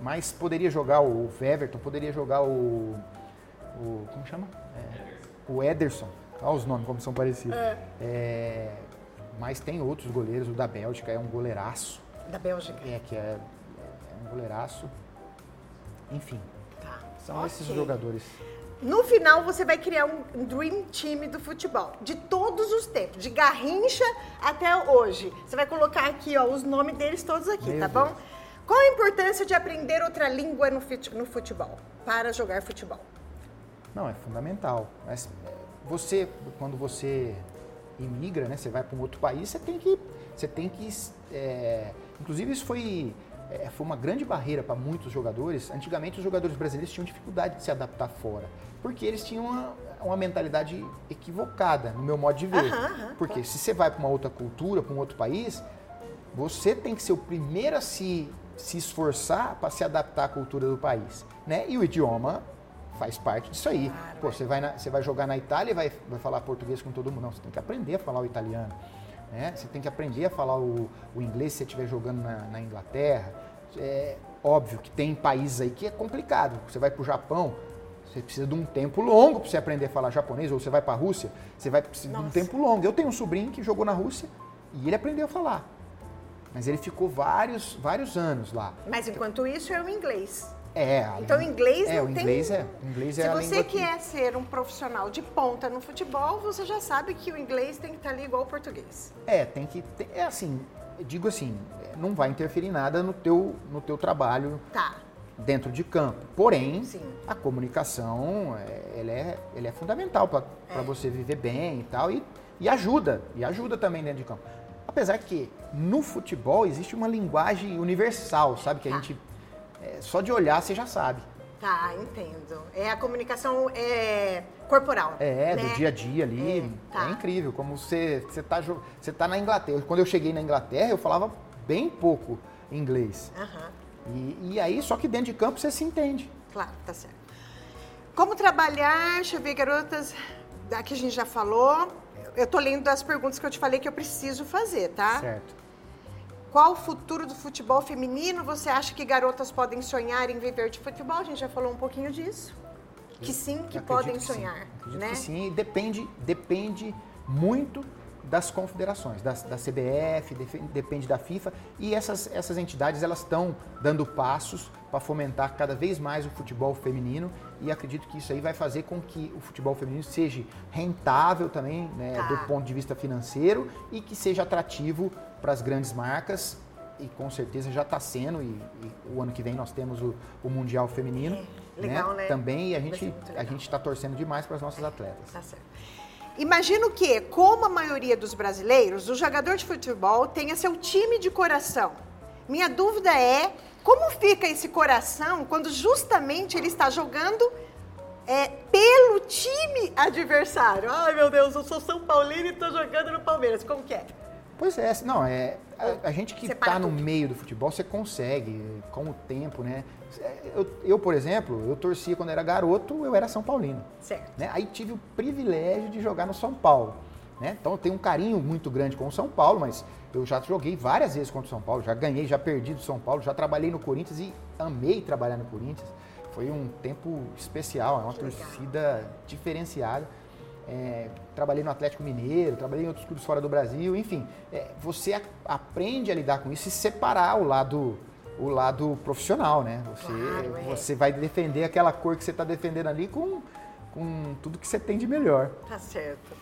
mas poderia jogar o Everton, poderia jogar o, o como chama? É, o Ederson. Olha os nomes como são parecidos. É, mas tem outros goleiros. O da Bélgica é um goleiraço. Da Bélgica. É que é, é um goleiraço. Enfim, Tá. são Ok. esses jogadores. No final, você vai criar um Dream Team do futebol, de todos os tempos, de Garrincha até hoje. Você vai colocar aqui ó, os nomes deles todos aqui, Meu tá Deus. bom? Qual a importância de aprender outra língua no futebol, para jogar futebol? Não, é fundamental. Mas é, você, quando você imigra, né, você vai para um outro país, você tem que, você tem que, é, inclusive isso foi, é, foi uma grande barreira para muitos jogadores. Antigamente os jogadores brasileiros tinham dificuldade de se adaptar fora, porque eles tinham uma, uma mentalidade equivocada, no meu modo de ver. Aham, aham, porque se você vai para uma outra cultura, para um outro país, você tem que ser o primeiro a se, se esforçar para se adaptar à cultura do país, né? E o idioma faz parte disso aí. Claro, Pô, você vai, na- você vai jogar na Itália e vai, vai falar português com todo mundo. Não, você tem que aprender a falar o italiano. Né? Você tem que aprender a falar o, o inglês se você estiver jogando na, na Inglaterra. É óbvio que tem países aí que é complicado. Você vai para o Japão, você precisa de um tempo longo para você aprender a falar japonês. Ou você vai para a Rússia, você vai precisar de um tempo longo. Eu tenho um sobrinho que jogou na Rússia e ele aprendeu a falar. Mas ele ficou vários, vários anos lá. Mas enquanto isso, é o inglês. É, Então, língua- inglês é, não o tem- inglês é, o inglês é Se você que- quer ser um profissional de ponta no futebol, você já sabe que o inglês tem que estar ali igual o português. É, tem que. tem- é assim, digo assim, não vai interferir nada no teu, no teu trabalho Tá. dentro de campo. Porém, Sim. a comunicação é, ela é, ela é fundamental para É. você viver bem e tal. E, e ajuda, e ajuda também dentro de campo. Apesar que no futebol existe uma linguagem universal, sabe? Que a Tá. gente. É, só de olhar você já sabe. Tá, entendo. É a comunicação é, corporal. É, né? do dia a dia ali. É, tá. é incrível. Como você, você, tá, você tá na Inglaterra. Quando eu cheguei na Inglaterra, eu falava bem pouco inglês. Uhum. E, e aí, só que dentro de campo você se entende. Claro, tá certo. Como trabalhar, deixa eu ver, garotas, daqui a gente já falou. Eu tô lendo as perguntas que eu te falei que eu preciso fazer, tá? Certo. Qual o futuro do futebol feminino? Você acha que garotas podem sonhar em viver de futebol? A gente já falou um pouquinho disso. Que sim, que podem que sonhar. Sim. Né? que sim, depende, depende muito das confederações, da, da CBF, depende da FIFA e essas, essas entidades elas estão dando passos para fomentar cada vez mais o futebol feminino e acredito que isso aí vai fazer com que o futebol feminino seja rentável também né, tá. do ponto de vista financeiro e que seja atrativo para as grandes marcas e com certeza já está sendo e, e, o ano que vem nós temos o, o mundial feminino é, legal, né? né? também e a gente a gente está torcendo demais para as nossas atletas. Tá certo. Imagino que, como a maioria dos brasileiros, o jogador de futebol tenha seu time de coração. Minha dúvida é como fica esse coração quando justamente ele está jogando é, pelo time adversário. Ai meu Deus, eu sou São Paulino e estou jogando no Palmeiras. Como que é? Pois é, não, é. A, a gente que está no meio do futebol, você consegue, com o tempo, né? Eu, eu, por exemplo, eu torcia quando era garoto, eu era São Paulino. Certo. Né? Aí tive o privilégio de jogar no São Paulo. Né? Então eu tenho um carinho muito grande com o São Paulo, mas eu já joguei várias vezes contra o São Paulo, já ganhei, já perdi do São Paulo, já trabalhei no Corinthians e amei trabalhar no Corinthians. Foi um tempo especial, é uma que torcida legal. diferenciada. É, trabalhei no Atlético Mineiro, trabalhei em outros clubes fora do Brasil, enfim, é, você a, aprende a lidar com isso e separar o lado o lado profissional, né? Você, claro, é. você vai defender aquela cor que você está defendendo ali com, com tudo que você tem de melhor. Tá certo.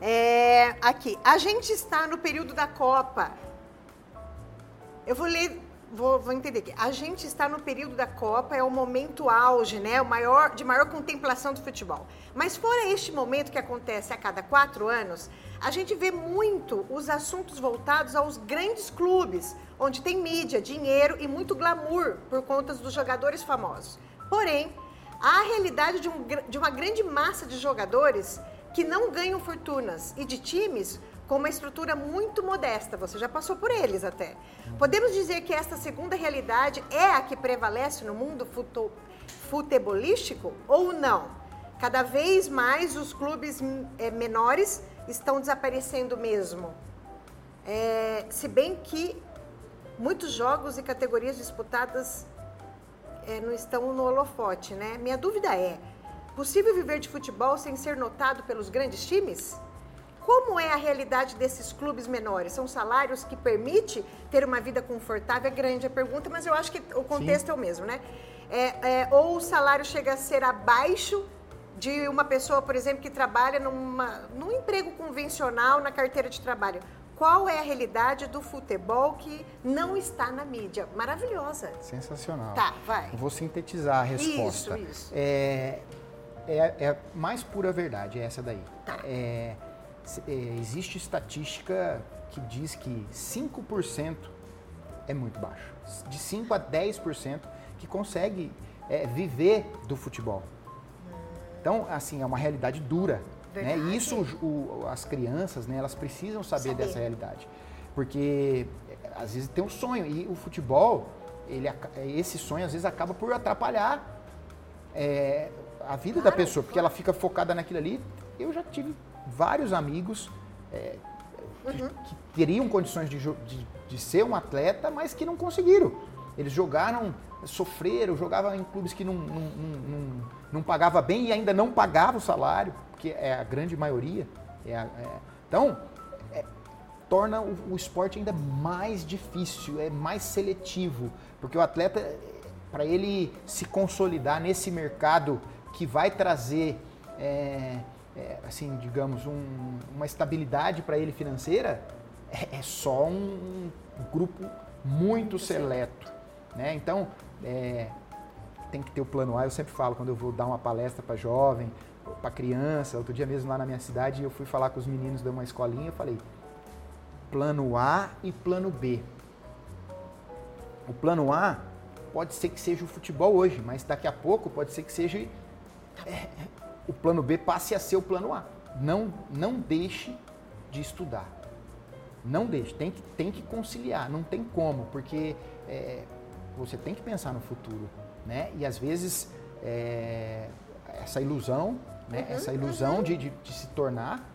É, aqui, a gente está no período da Copa. Eu vou ler vou, vou, entender aqui. A gente está no período da Copa, é o momento auge, né? O maior, de maior contemplação do futebol. Mas fora este momento que acontece a cada quatro anos, a gente vê muito os assuntos voltados aos grandes clubes, onde tem mídia, dinheiro e muito glamour por conta dos jogadores famosos. Porém, há a realidade de, um, de uma grande massa de jogadores que não ganham fortunas e de times com uma estrutura muito modesta. Você já passou por eles até. Podemos dizer que esta segunda realidade é a que prevalece no mundo futebolístico ou não? Cada vez mais os clubes é, menores estão desaparecendo mesmo. É, se bem que muitos jogos e categorias disputadas é, não estão no holofote, né? Minha dúvida é: possível viver de futebol sem ser notado pelos grandes times? Como é a realidade desses clubes menores? São salários que permitem ter uma vida confortável? É grande a pergunta, mas eu acho que o contexto Sim. é o mesmo, né? É, é, ou o salário chega a ser abaixo de uma pessoa, por exemplo, que trabalha numa, num emprego convencional na carteira de trabalho. Qual é a realidade do futebol que não está na mídia? Maravilhosa. Sensacional. Tá, vai. vou sintetizar a resposta. Isso, isso. É, é, é mais pura verdade, é essa daí. Tá. É, existe estatística que diz que 5% é muito baixo. De 5 a 10% que consegue é, viver do futebol. Então, assim, é uma realidade dura. Né? E isso, o, as crianças, né, elas precisam saber, saber, dessa realidade. Porque, é, às vezes, tem um sonho. E o futebol, ele, esse sonho, às vezes, acaba por atrapalhar é, a vida claro, da pessoa. Porque ela fica focada naquilo ali. Eu já tive vários amigos é, uhum. que, que, teriam condições de, de, de, ser um atleta, mas que não conseguiram. Eles jogaram, sofreram, jogavam em clubes que não, não, não, não pagava bem e ainda não pagava o salário, porque é a grande maioria. É a, é, então, é, torna o, o esporte ainda mais difícil, é mais seletivo, porque o atleta, para ele se consolidar nesse mercado que vai trazer é, é, assim, digamos, um, uma estabilidade para ele financeira, é, é só um, um, grupo muito seleto. Né? Então, é, tem que ter o plano A. Eu sempre falo, quando eu vou dar uma palestra para jovem, para criança, outro dia mesmo lá na minha cidade, eu fui falar com os meninos de uma escolinha, eu falei, plano A e plano B. O plano A pode ser que seja o futebol hoje, mas daqui a pouco pode ser que seja é, o plano B passe a ser o plano A. Não, não deixe de estudar. Não deixe, tem que, tem que conciliar, não tem como, porque é, você tem que pensar no futuro, né? E às vezes é, essa ilusão, né? Uhum, essa ilusão uhum. de, de, de se tornar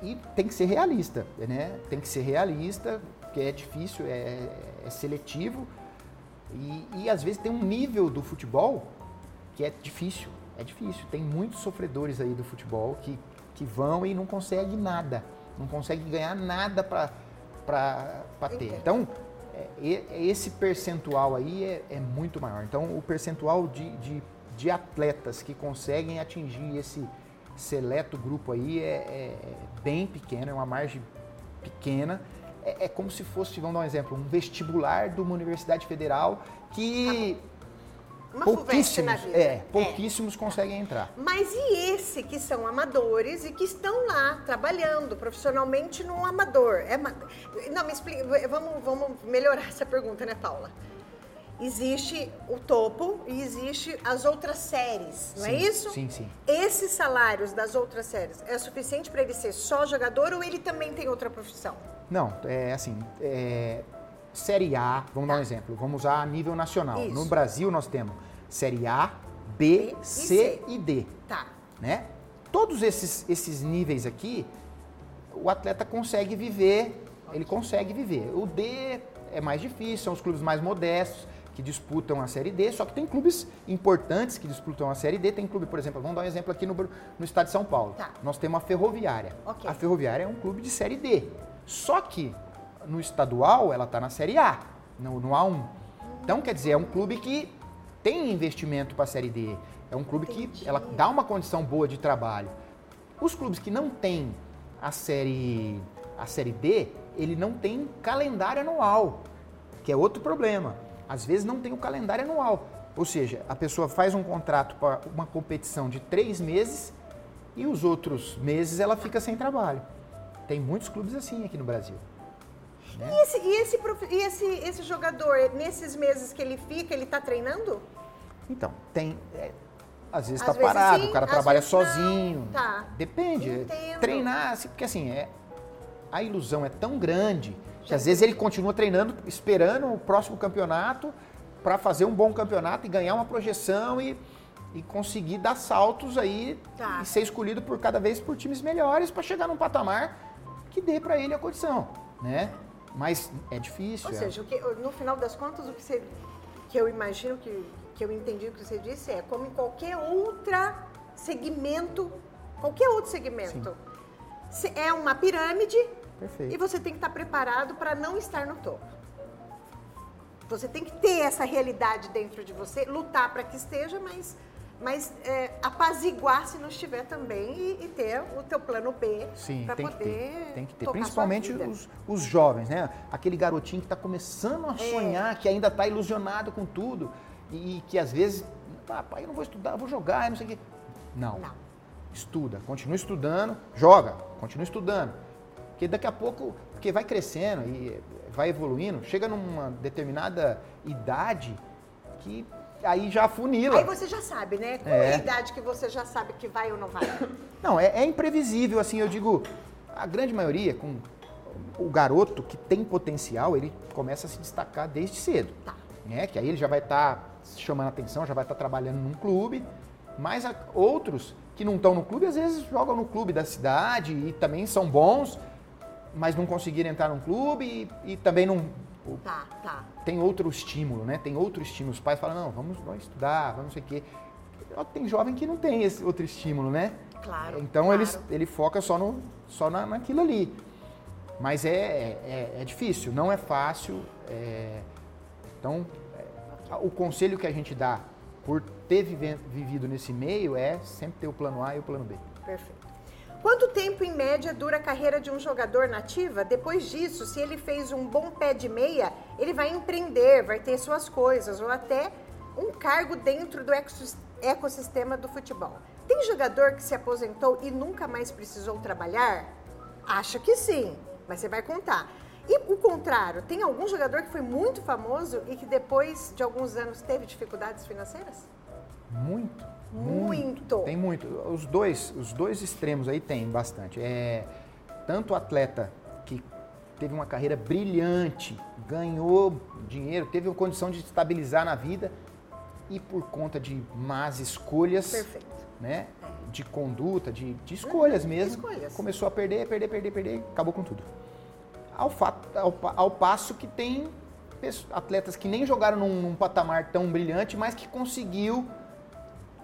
e tem que ser realista, né? Tem que ser realista, porque é difícil, é, é seletivo e, e, às vezes tem um nível do futebol que é difícil, é difícil. Tem muitos sofredores aí do futebol que, que vão e não conseguem nada, não conseguem ganhar nada para ter. Então, é, esse percentual aí é, é, muito maior. Então, o percentual de, de, de atletas que conseguem atingir esse seleto grupo aí é, é, bem pequeno, é uma margem pequena. É, é, como se fosse, vamos dar um exemplo, um vestibular de uma universidade federal que uma pouquíssimos, é, pouquíssimos é. conseguem entrar. Mas e esse que são amadores e que estão lá trabalhando profissionalmente no amador? É, não, me explica, vamos, vamos melhorar essa pergunta, né, Paula? existe o topo e existe as outras séries, não é sim, é isso? Sim, sim. Esses salários das outras séries é suficiente para ele ser só jogador ou ele também tem outra profissão? Não, é assim, é, série A, vamos tá. dar um exemplo, vamos usar a nível nacional. Isso. No Brasil nós temos série A, B, B C, C, e D. Tá. Né? Todos esses, esses níveis aqui, o atleta consegue viver, ele consegue viver. O D é mais difícil, são os clubes mais modestos que disputam a Série D, só que tem clubes importantes que disputam a Série D. Tem clube, por exemplo, vamos dar um exemplo aqui no, no estado de São Paulo. Tá. Nós temos a Ferroviária. Okay. A Ferroviária é um clube de Série D. Só que no estadual ela está na Série A, no, no A1. Então, quer dizer, é um clube que tem investimento para a Série D. É um clube que ela dá uma condição boa de trabalho. Os clubes que não têm a série, a série D, ele não tem calendário anual, que é outro problema às vezes não tem o calendário anual. Ou seja, a pessoa faz um contrato para uma competição de três meses e os outros meses ela fica sem trabalho. Tem muitos clubes assim aqui no Brasil. Né? E, esse, e, esse, e esse, esse jogador, nesses meses que ele fica, ele está treinando? Então, tem. É, às vezes está parado, sim, o cara trabalha sozinho. Tá. Depende. Entendo. Treinar, assim, porque assim, é, a ilusão é tão grande que às vezes ele continua treinando, esperando o próximo campeonato para fazer um bom campeonato e ganhar uma projeção e, e conseguir dar saltos aí tá. e ser escolhido por cada vez por times melhores para chegar num patamar que dê para ele a condição, né? Mas é difícil. Ou é. seja, que, no final das contas, o que, você, que eu imagino que, que eu entendi o que você disse é como em qualquer outra segmento, qualquer outro segmento. Sim. É uma pirâmide Perfeito. E você tem que estar preparado para não estar no topo. Você tem que ter essa realidade dentro de você, lutar para que esteja, mas, mas é, apaziguar se não estiver também e, e, ter o teu plano B para poder. Que ter, tem que ter. Principalmente os, os jovens, né? Aquele garotinho que está começando a é. sonhar, que ainda está ilusionado com tudo e, que às vezes, ah, pai, eu não vou estudar, eu vou jogar, não sei o quê. Não. não. Estuda, continua estudando, joga, continua estudando porque daqui a pouco, porque vai crescendo e vai evoluindo, chega numa determinada idade que aí já funila. Aí você já sabe, né? Qual é, a idade que você já sabe que vai ou não vai? Não, é, é imprevisível, assim, eu digo, a grande maioria, com o garoto que tem potencial, ele começa a se destacar desde cedo. Tá. Né? Que aí ele já vai estar tá chamando atenção, já vai estar tá trabalhando num clube, mas outros que não estão no clube, às vezes jogam no clube da cidade e também são bons, mas não conseguiram entrar num clube e, e também não. Tá, tá. Tem outro estímulo, né? Tem outro estímulo. Os pais falam, não, vamos, vamos estudar, vamos não sei o quê. Tem jovem que não tem esse outro estímulo, né? Claro. Então claro. Ele, ele foca só, no, só na, naquilo ali. Mas é, é, é difícil, não é fácil. É... Então, é, o conselho que a gente dá por ter vivido nesse meio é sempre ter o plano A e o plano B. Perfeito. Quanto tempo, em média, dura a carreira de um jogador nativa? Depois disso, se ele fez um bom pé de meia, ele vai empreender, vai ter suas coisas, ou até um cargo dentro do ecossistema do futebol. Tem jogador que se aposentou e nunca mais precisou trabalhar? Acho que sim, mas você vai contar. E o contrário, tem algum jogador que foi muito famoso e que depois de alguns anos teve dificuldades financeiras? Muito. Muito. Tem muito. Os dois, os dois extremos aí tem bastante. É, tanto o atleta que teve uma carreira brilhante, ganhou dinheiro, teve a condição de estabilizar na vida e por conta de más escolhas, Perfeito. né, de conduta, de, de escolhas Uhum, mesmo, escolhas. começou a perder, perder, perder, perder, acabou com tudo. Ao, fato, ao, ao passo que tem atletas que nem jogaram num, num patamar tão brilhante, mas que conseguiu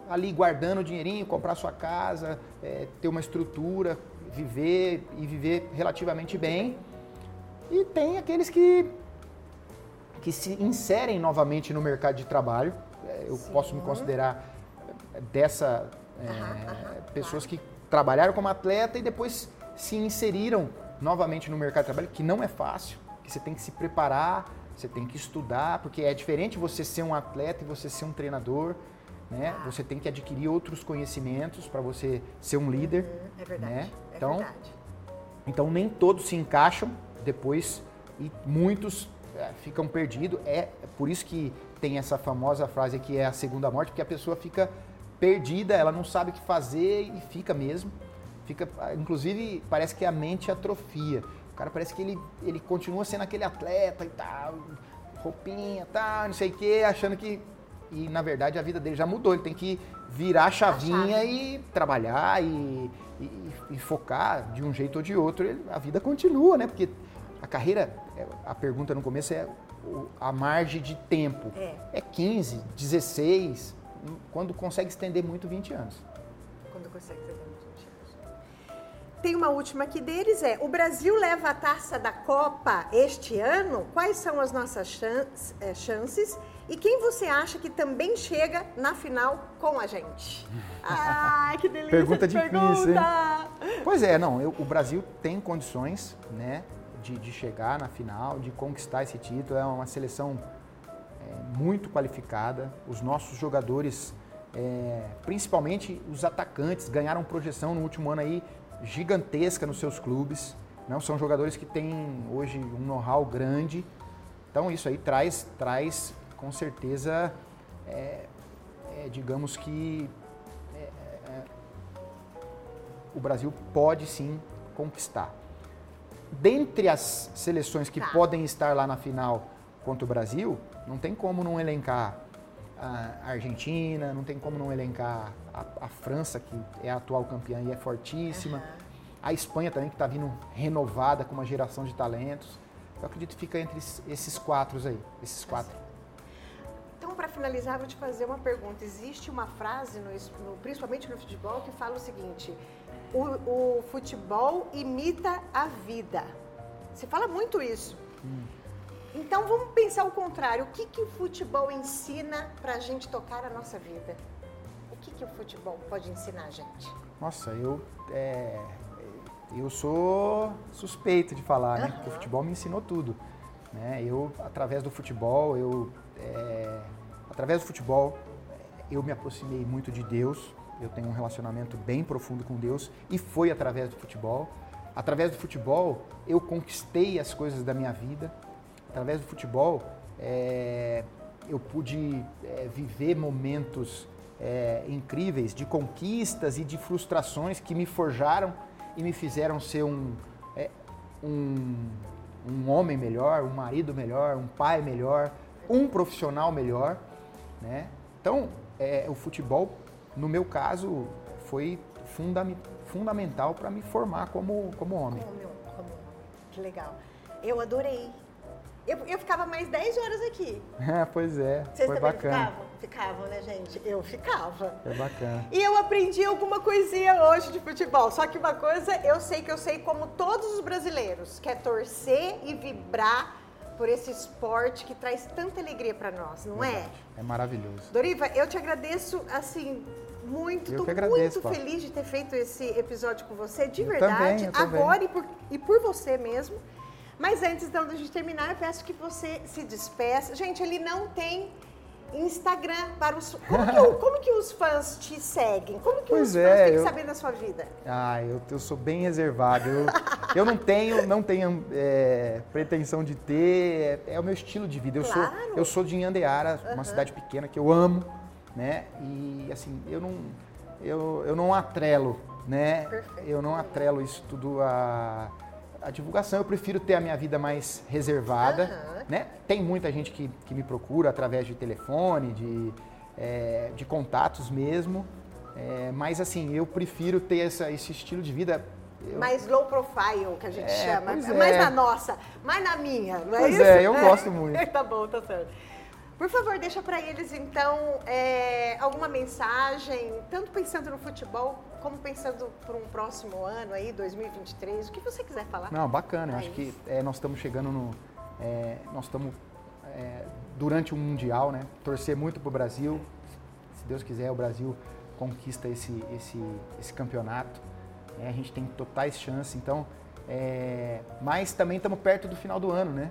ali guardando o dinheirinho, comprar sua casa, é, ter uma estrutura, viver e viver relativamente bem. E tem aqueles que, que se inserem novamente no mercado de trabalho. É, Eu Sim. posso me considerar dessa é, Aham, aham, pessoas que trabalharam como atleta e depois se inseriram novamente no mercado de trabalho, que não é fácil, que você tem que se preparar, você tem que estudar, porque é diferente você ser um atleta e você ser um treinador, né? Você tem que adquirir outros conhecimentos para você ser um líder. Hum, É verdade. Né? É Então, verdade. Então nem todos se encaixam depois e muitos é, ficam perdidos. É por isso que tem essa famosa frase que é a segunda morte, porque a pessoa fica perdida, ela não sabe o que fazer e fica mesmo. Fica, inclusive, parece que a mente atrofia. O cara parece que ele, ele continua sendo aquele atleta e tal, roupinha, tal, não sei o quê, achando que. E na verdade a vida dele já mudou. Ele tem que virar a chavinha chave. e trabalhar e, e- e focar de um jeito ou de outro. Ele- a vida continua, né? Porque a carreira, é, a pergunta no começo é a margem de tempo. É. É 15, 16, quando consegue estender muito 20 anos. Quando consegue menos de 20 anos. Tem uma última aqui deles, é o Brasil leva a taça da Copa este ano? Quais são as nossas eh, chances? E quem você acha que também chega na final com a gente? Ai, que delícia Pergunta de difícil, hein? pergunta! Pois é, não, eu- o Brasil tem condições, né, de, de chegar na final, de conquistar esse título. É uma seleção é, muito qualificada. Os nossos jogadores, é, principalmente os atacantes, ganharam projeção no último ano aí gigantesca nos seus clubes. Não são jogadores que têm hoje um know-how grande. Então isso aí traz, traz com certeza, é, é, digamos que o Brasil pode sim conquistar. Dentre as seleções que Tá. podem estar lá na final contra o Brasil, não tem como não elencar a Argentina, não tem como não elencar a, a França, que é a atual campeã e é fortíssima. A Espanha também, que está vindo renovada com uma geração de talentos. Eu acredito que fica entre es- esses quatro aí, esses quatro. Então, para finalizar, vou te fazer uma pergunta. Existe uma frase, no, no- principalmente no futebol, que fala o seguinte: o, o futebol imita a vida. Você fala muito isso. Então, vamos pensar o contrário. O que, que o futebol ensina para a gente tocar a nossa vida? O que, que o futebol pode ensinar a gente? Nossa, eu, é, eu sou suspeito de falar, né? Porque o futebol me ensinou tudo. Né? Eu, através do futebol, eu, é, através do futebol, eu me aproximei muito de Deus. Eu tenho um relacionamento bem profundo com Deus e foi através do futebol. Através do futebol, eu conquistei as coisas da minha vida. Através do futebol, é, eu pude é, viver momentos é, incríveis de conquistas e de frustrações que me forjaram e me fizeram ser um, é, um, um homem melhor, um marido melhor, um pai melhor, um profissional melhor. Né? Então, é, o futebol, no meu caso, foi fundam- fundamental para me formar como, como homem. Como, como, que legal. Eu adorei. Eu, eu ficava mais 10 horas aqui. pois é, Vocês foi também bacana. ficavam? Ficavam, né, gente? Eu ficava. Foi bacana. E eu aprendi alguma coisinha hoje de futebol. Só que uma coisa eu sei que eu sei como todos os brasileiros, que é torcer e vibrar por esse esporte que traz tanta alegria para nós, não é? Verdade. É maravilhoso. Doriva, eu te agradeço assim muito. Eu Tô agradeço, muito Paulo. feliz de ter feito esse episódio com você, de Eu verdade, também, agora e por, e por você mesmo. Mas antes então, gente terminar, eu peço que você se despeça. Gente, ele não tem Instagram para os. Como que, como que os fãs te seguem? Como que Pois os é, fãs têm que eu- saber da sua vida? Ah, eu, eu sou bem reservado. Eu, eu não tenho, não tenho é, pretensão de ter, é, é, o meu estilo de vida. Eu claro. sou, eu sou de Inhandeara, uhum. uma cidade pequena que eu amo, né? E assim, eu não, eu, eu não atrelo, né? Perfeito. Eu não atrelo isso tudo a a divulgação, eu prefiro ter a minha vida mais reservada, uhum. Né? Tem muita gente que, que me procura através de telefone, de, é, de contatos mesmo, é, mas assim, eu prefiro ter essa, esse estilo de vida eu... Mais low profile, que a gente é, chama. É. Mais na nossa, mais na minha, não é pois isso? é, eu gosto muito. tá bom, tá certo. Por favor, deixa para eles, então, é, alguma mensagem, tanto pensando no futebol, como pensando para um próximo ano aí, 2023, o que você quiser falar. Não, bacana. É acho que é, nós estamos chegando no... É, nós estamos é, durante o Mundial, né? Torcer muito para o Brasil. Se Deus quiser, o Brasil conquista esse, esse, esse campeonato. É, a gente tem totais chances, então... É, mas também estamos perto do final do ano, né?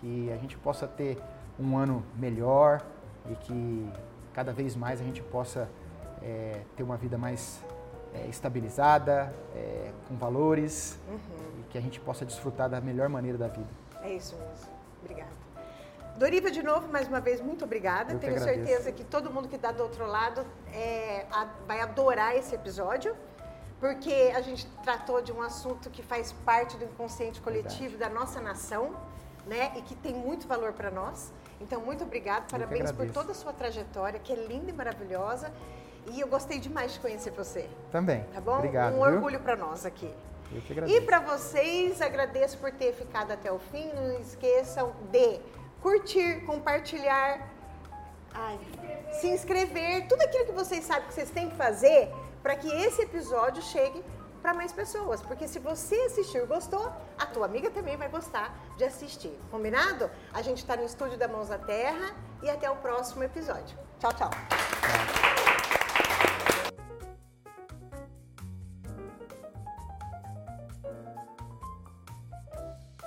Que a gente possa ter um ano melhor e que cada vez mais a gente possa é, ter uma vida mais é, estabilizada, com valores uhum. e que a gente possa desfrutar da melhor maneira da vida. É isso mesmo. Obrigada. Doriva, de novo, mais uma vez, muito obrigada. Eu Tenho certeza que todo mundo que está do outro lado é, a, vai adorar esse episódio, porque a gente tratou de um assunto que faz parte do inconsciente coletivo Verdade. da nossa nação, né? E que tem muito valor para nós. Então, muito obrigado, parabéns por toda a sua trajetória, que é linda e maravilhosa. E eu gostei demais de conhecer você. Também. Tá bom? Obrigado. Um orgulho para nós aqui. E para vocês, agradeço por ter ficado até o fim. Não esqueçam de curtir, compartilhar, ai, se inscrever, tudo aquilo que vocês sabem que vocês têm que fazer para que esse episódio chegue para mais pessoas. Porque se você assistiu e gostou, a tua amiga também vai gostar de assistir. Combinado? A gente está no estúdio da Mãos da Terra e até o próximo episódio. Tchau, tchau. tchau.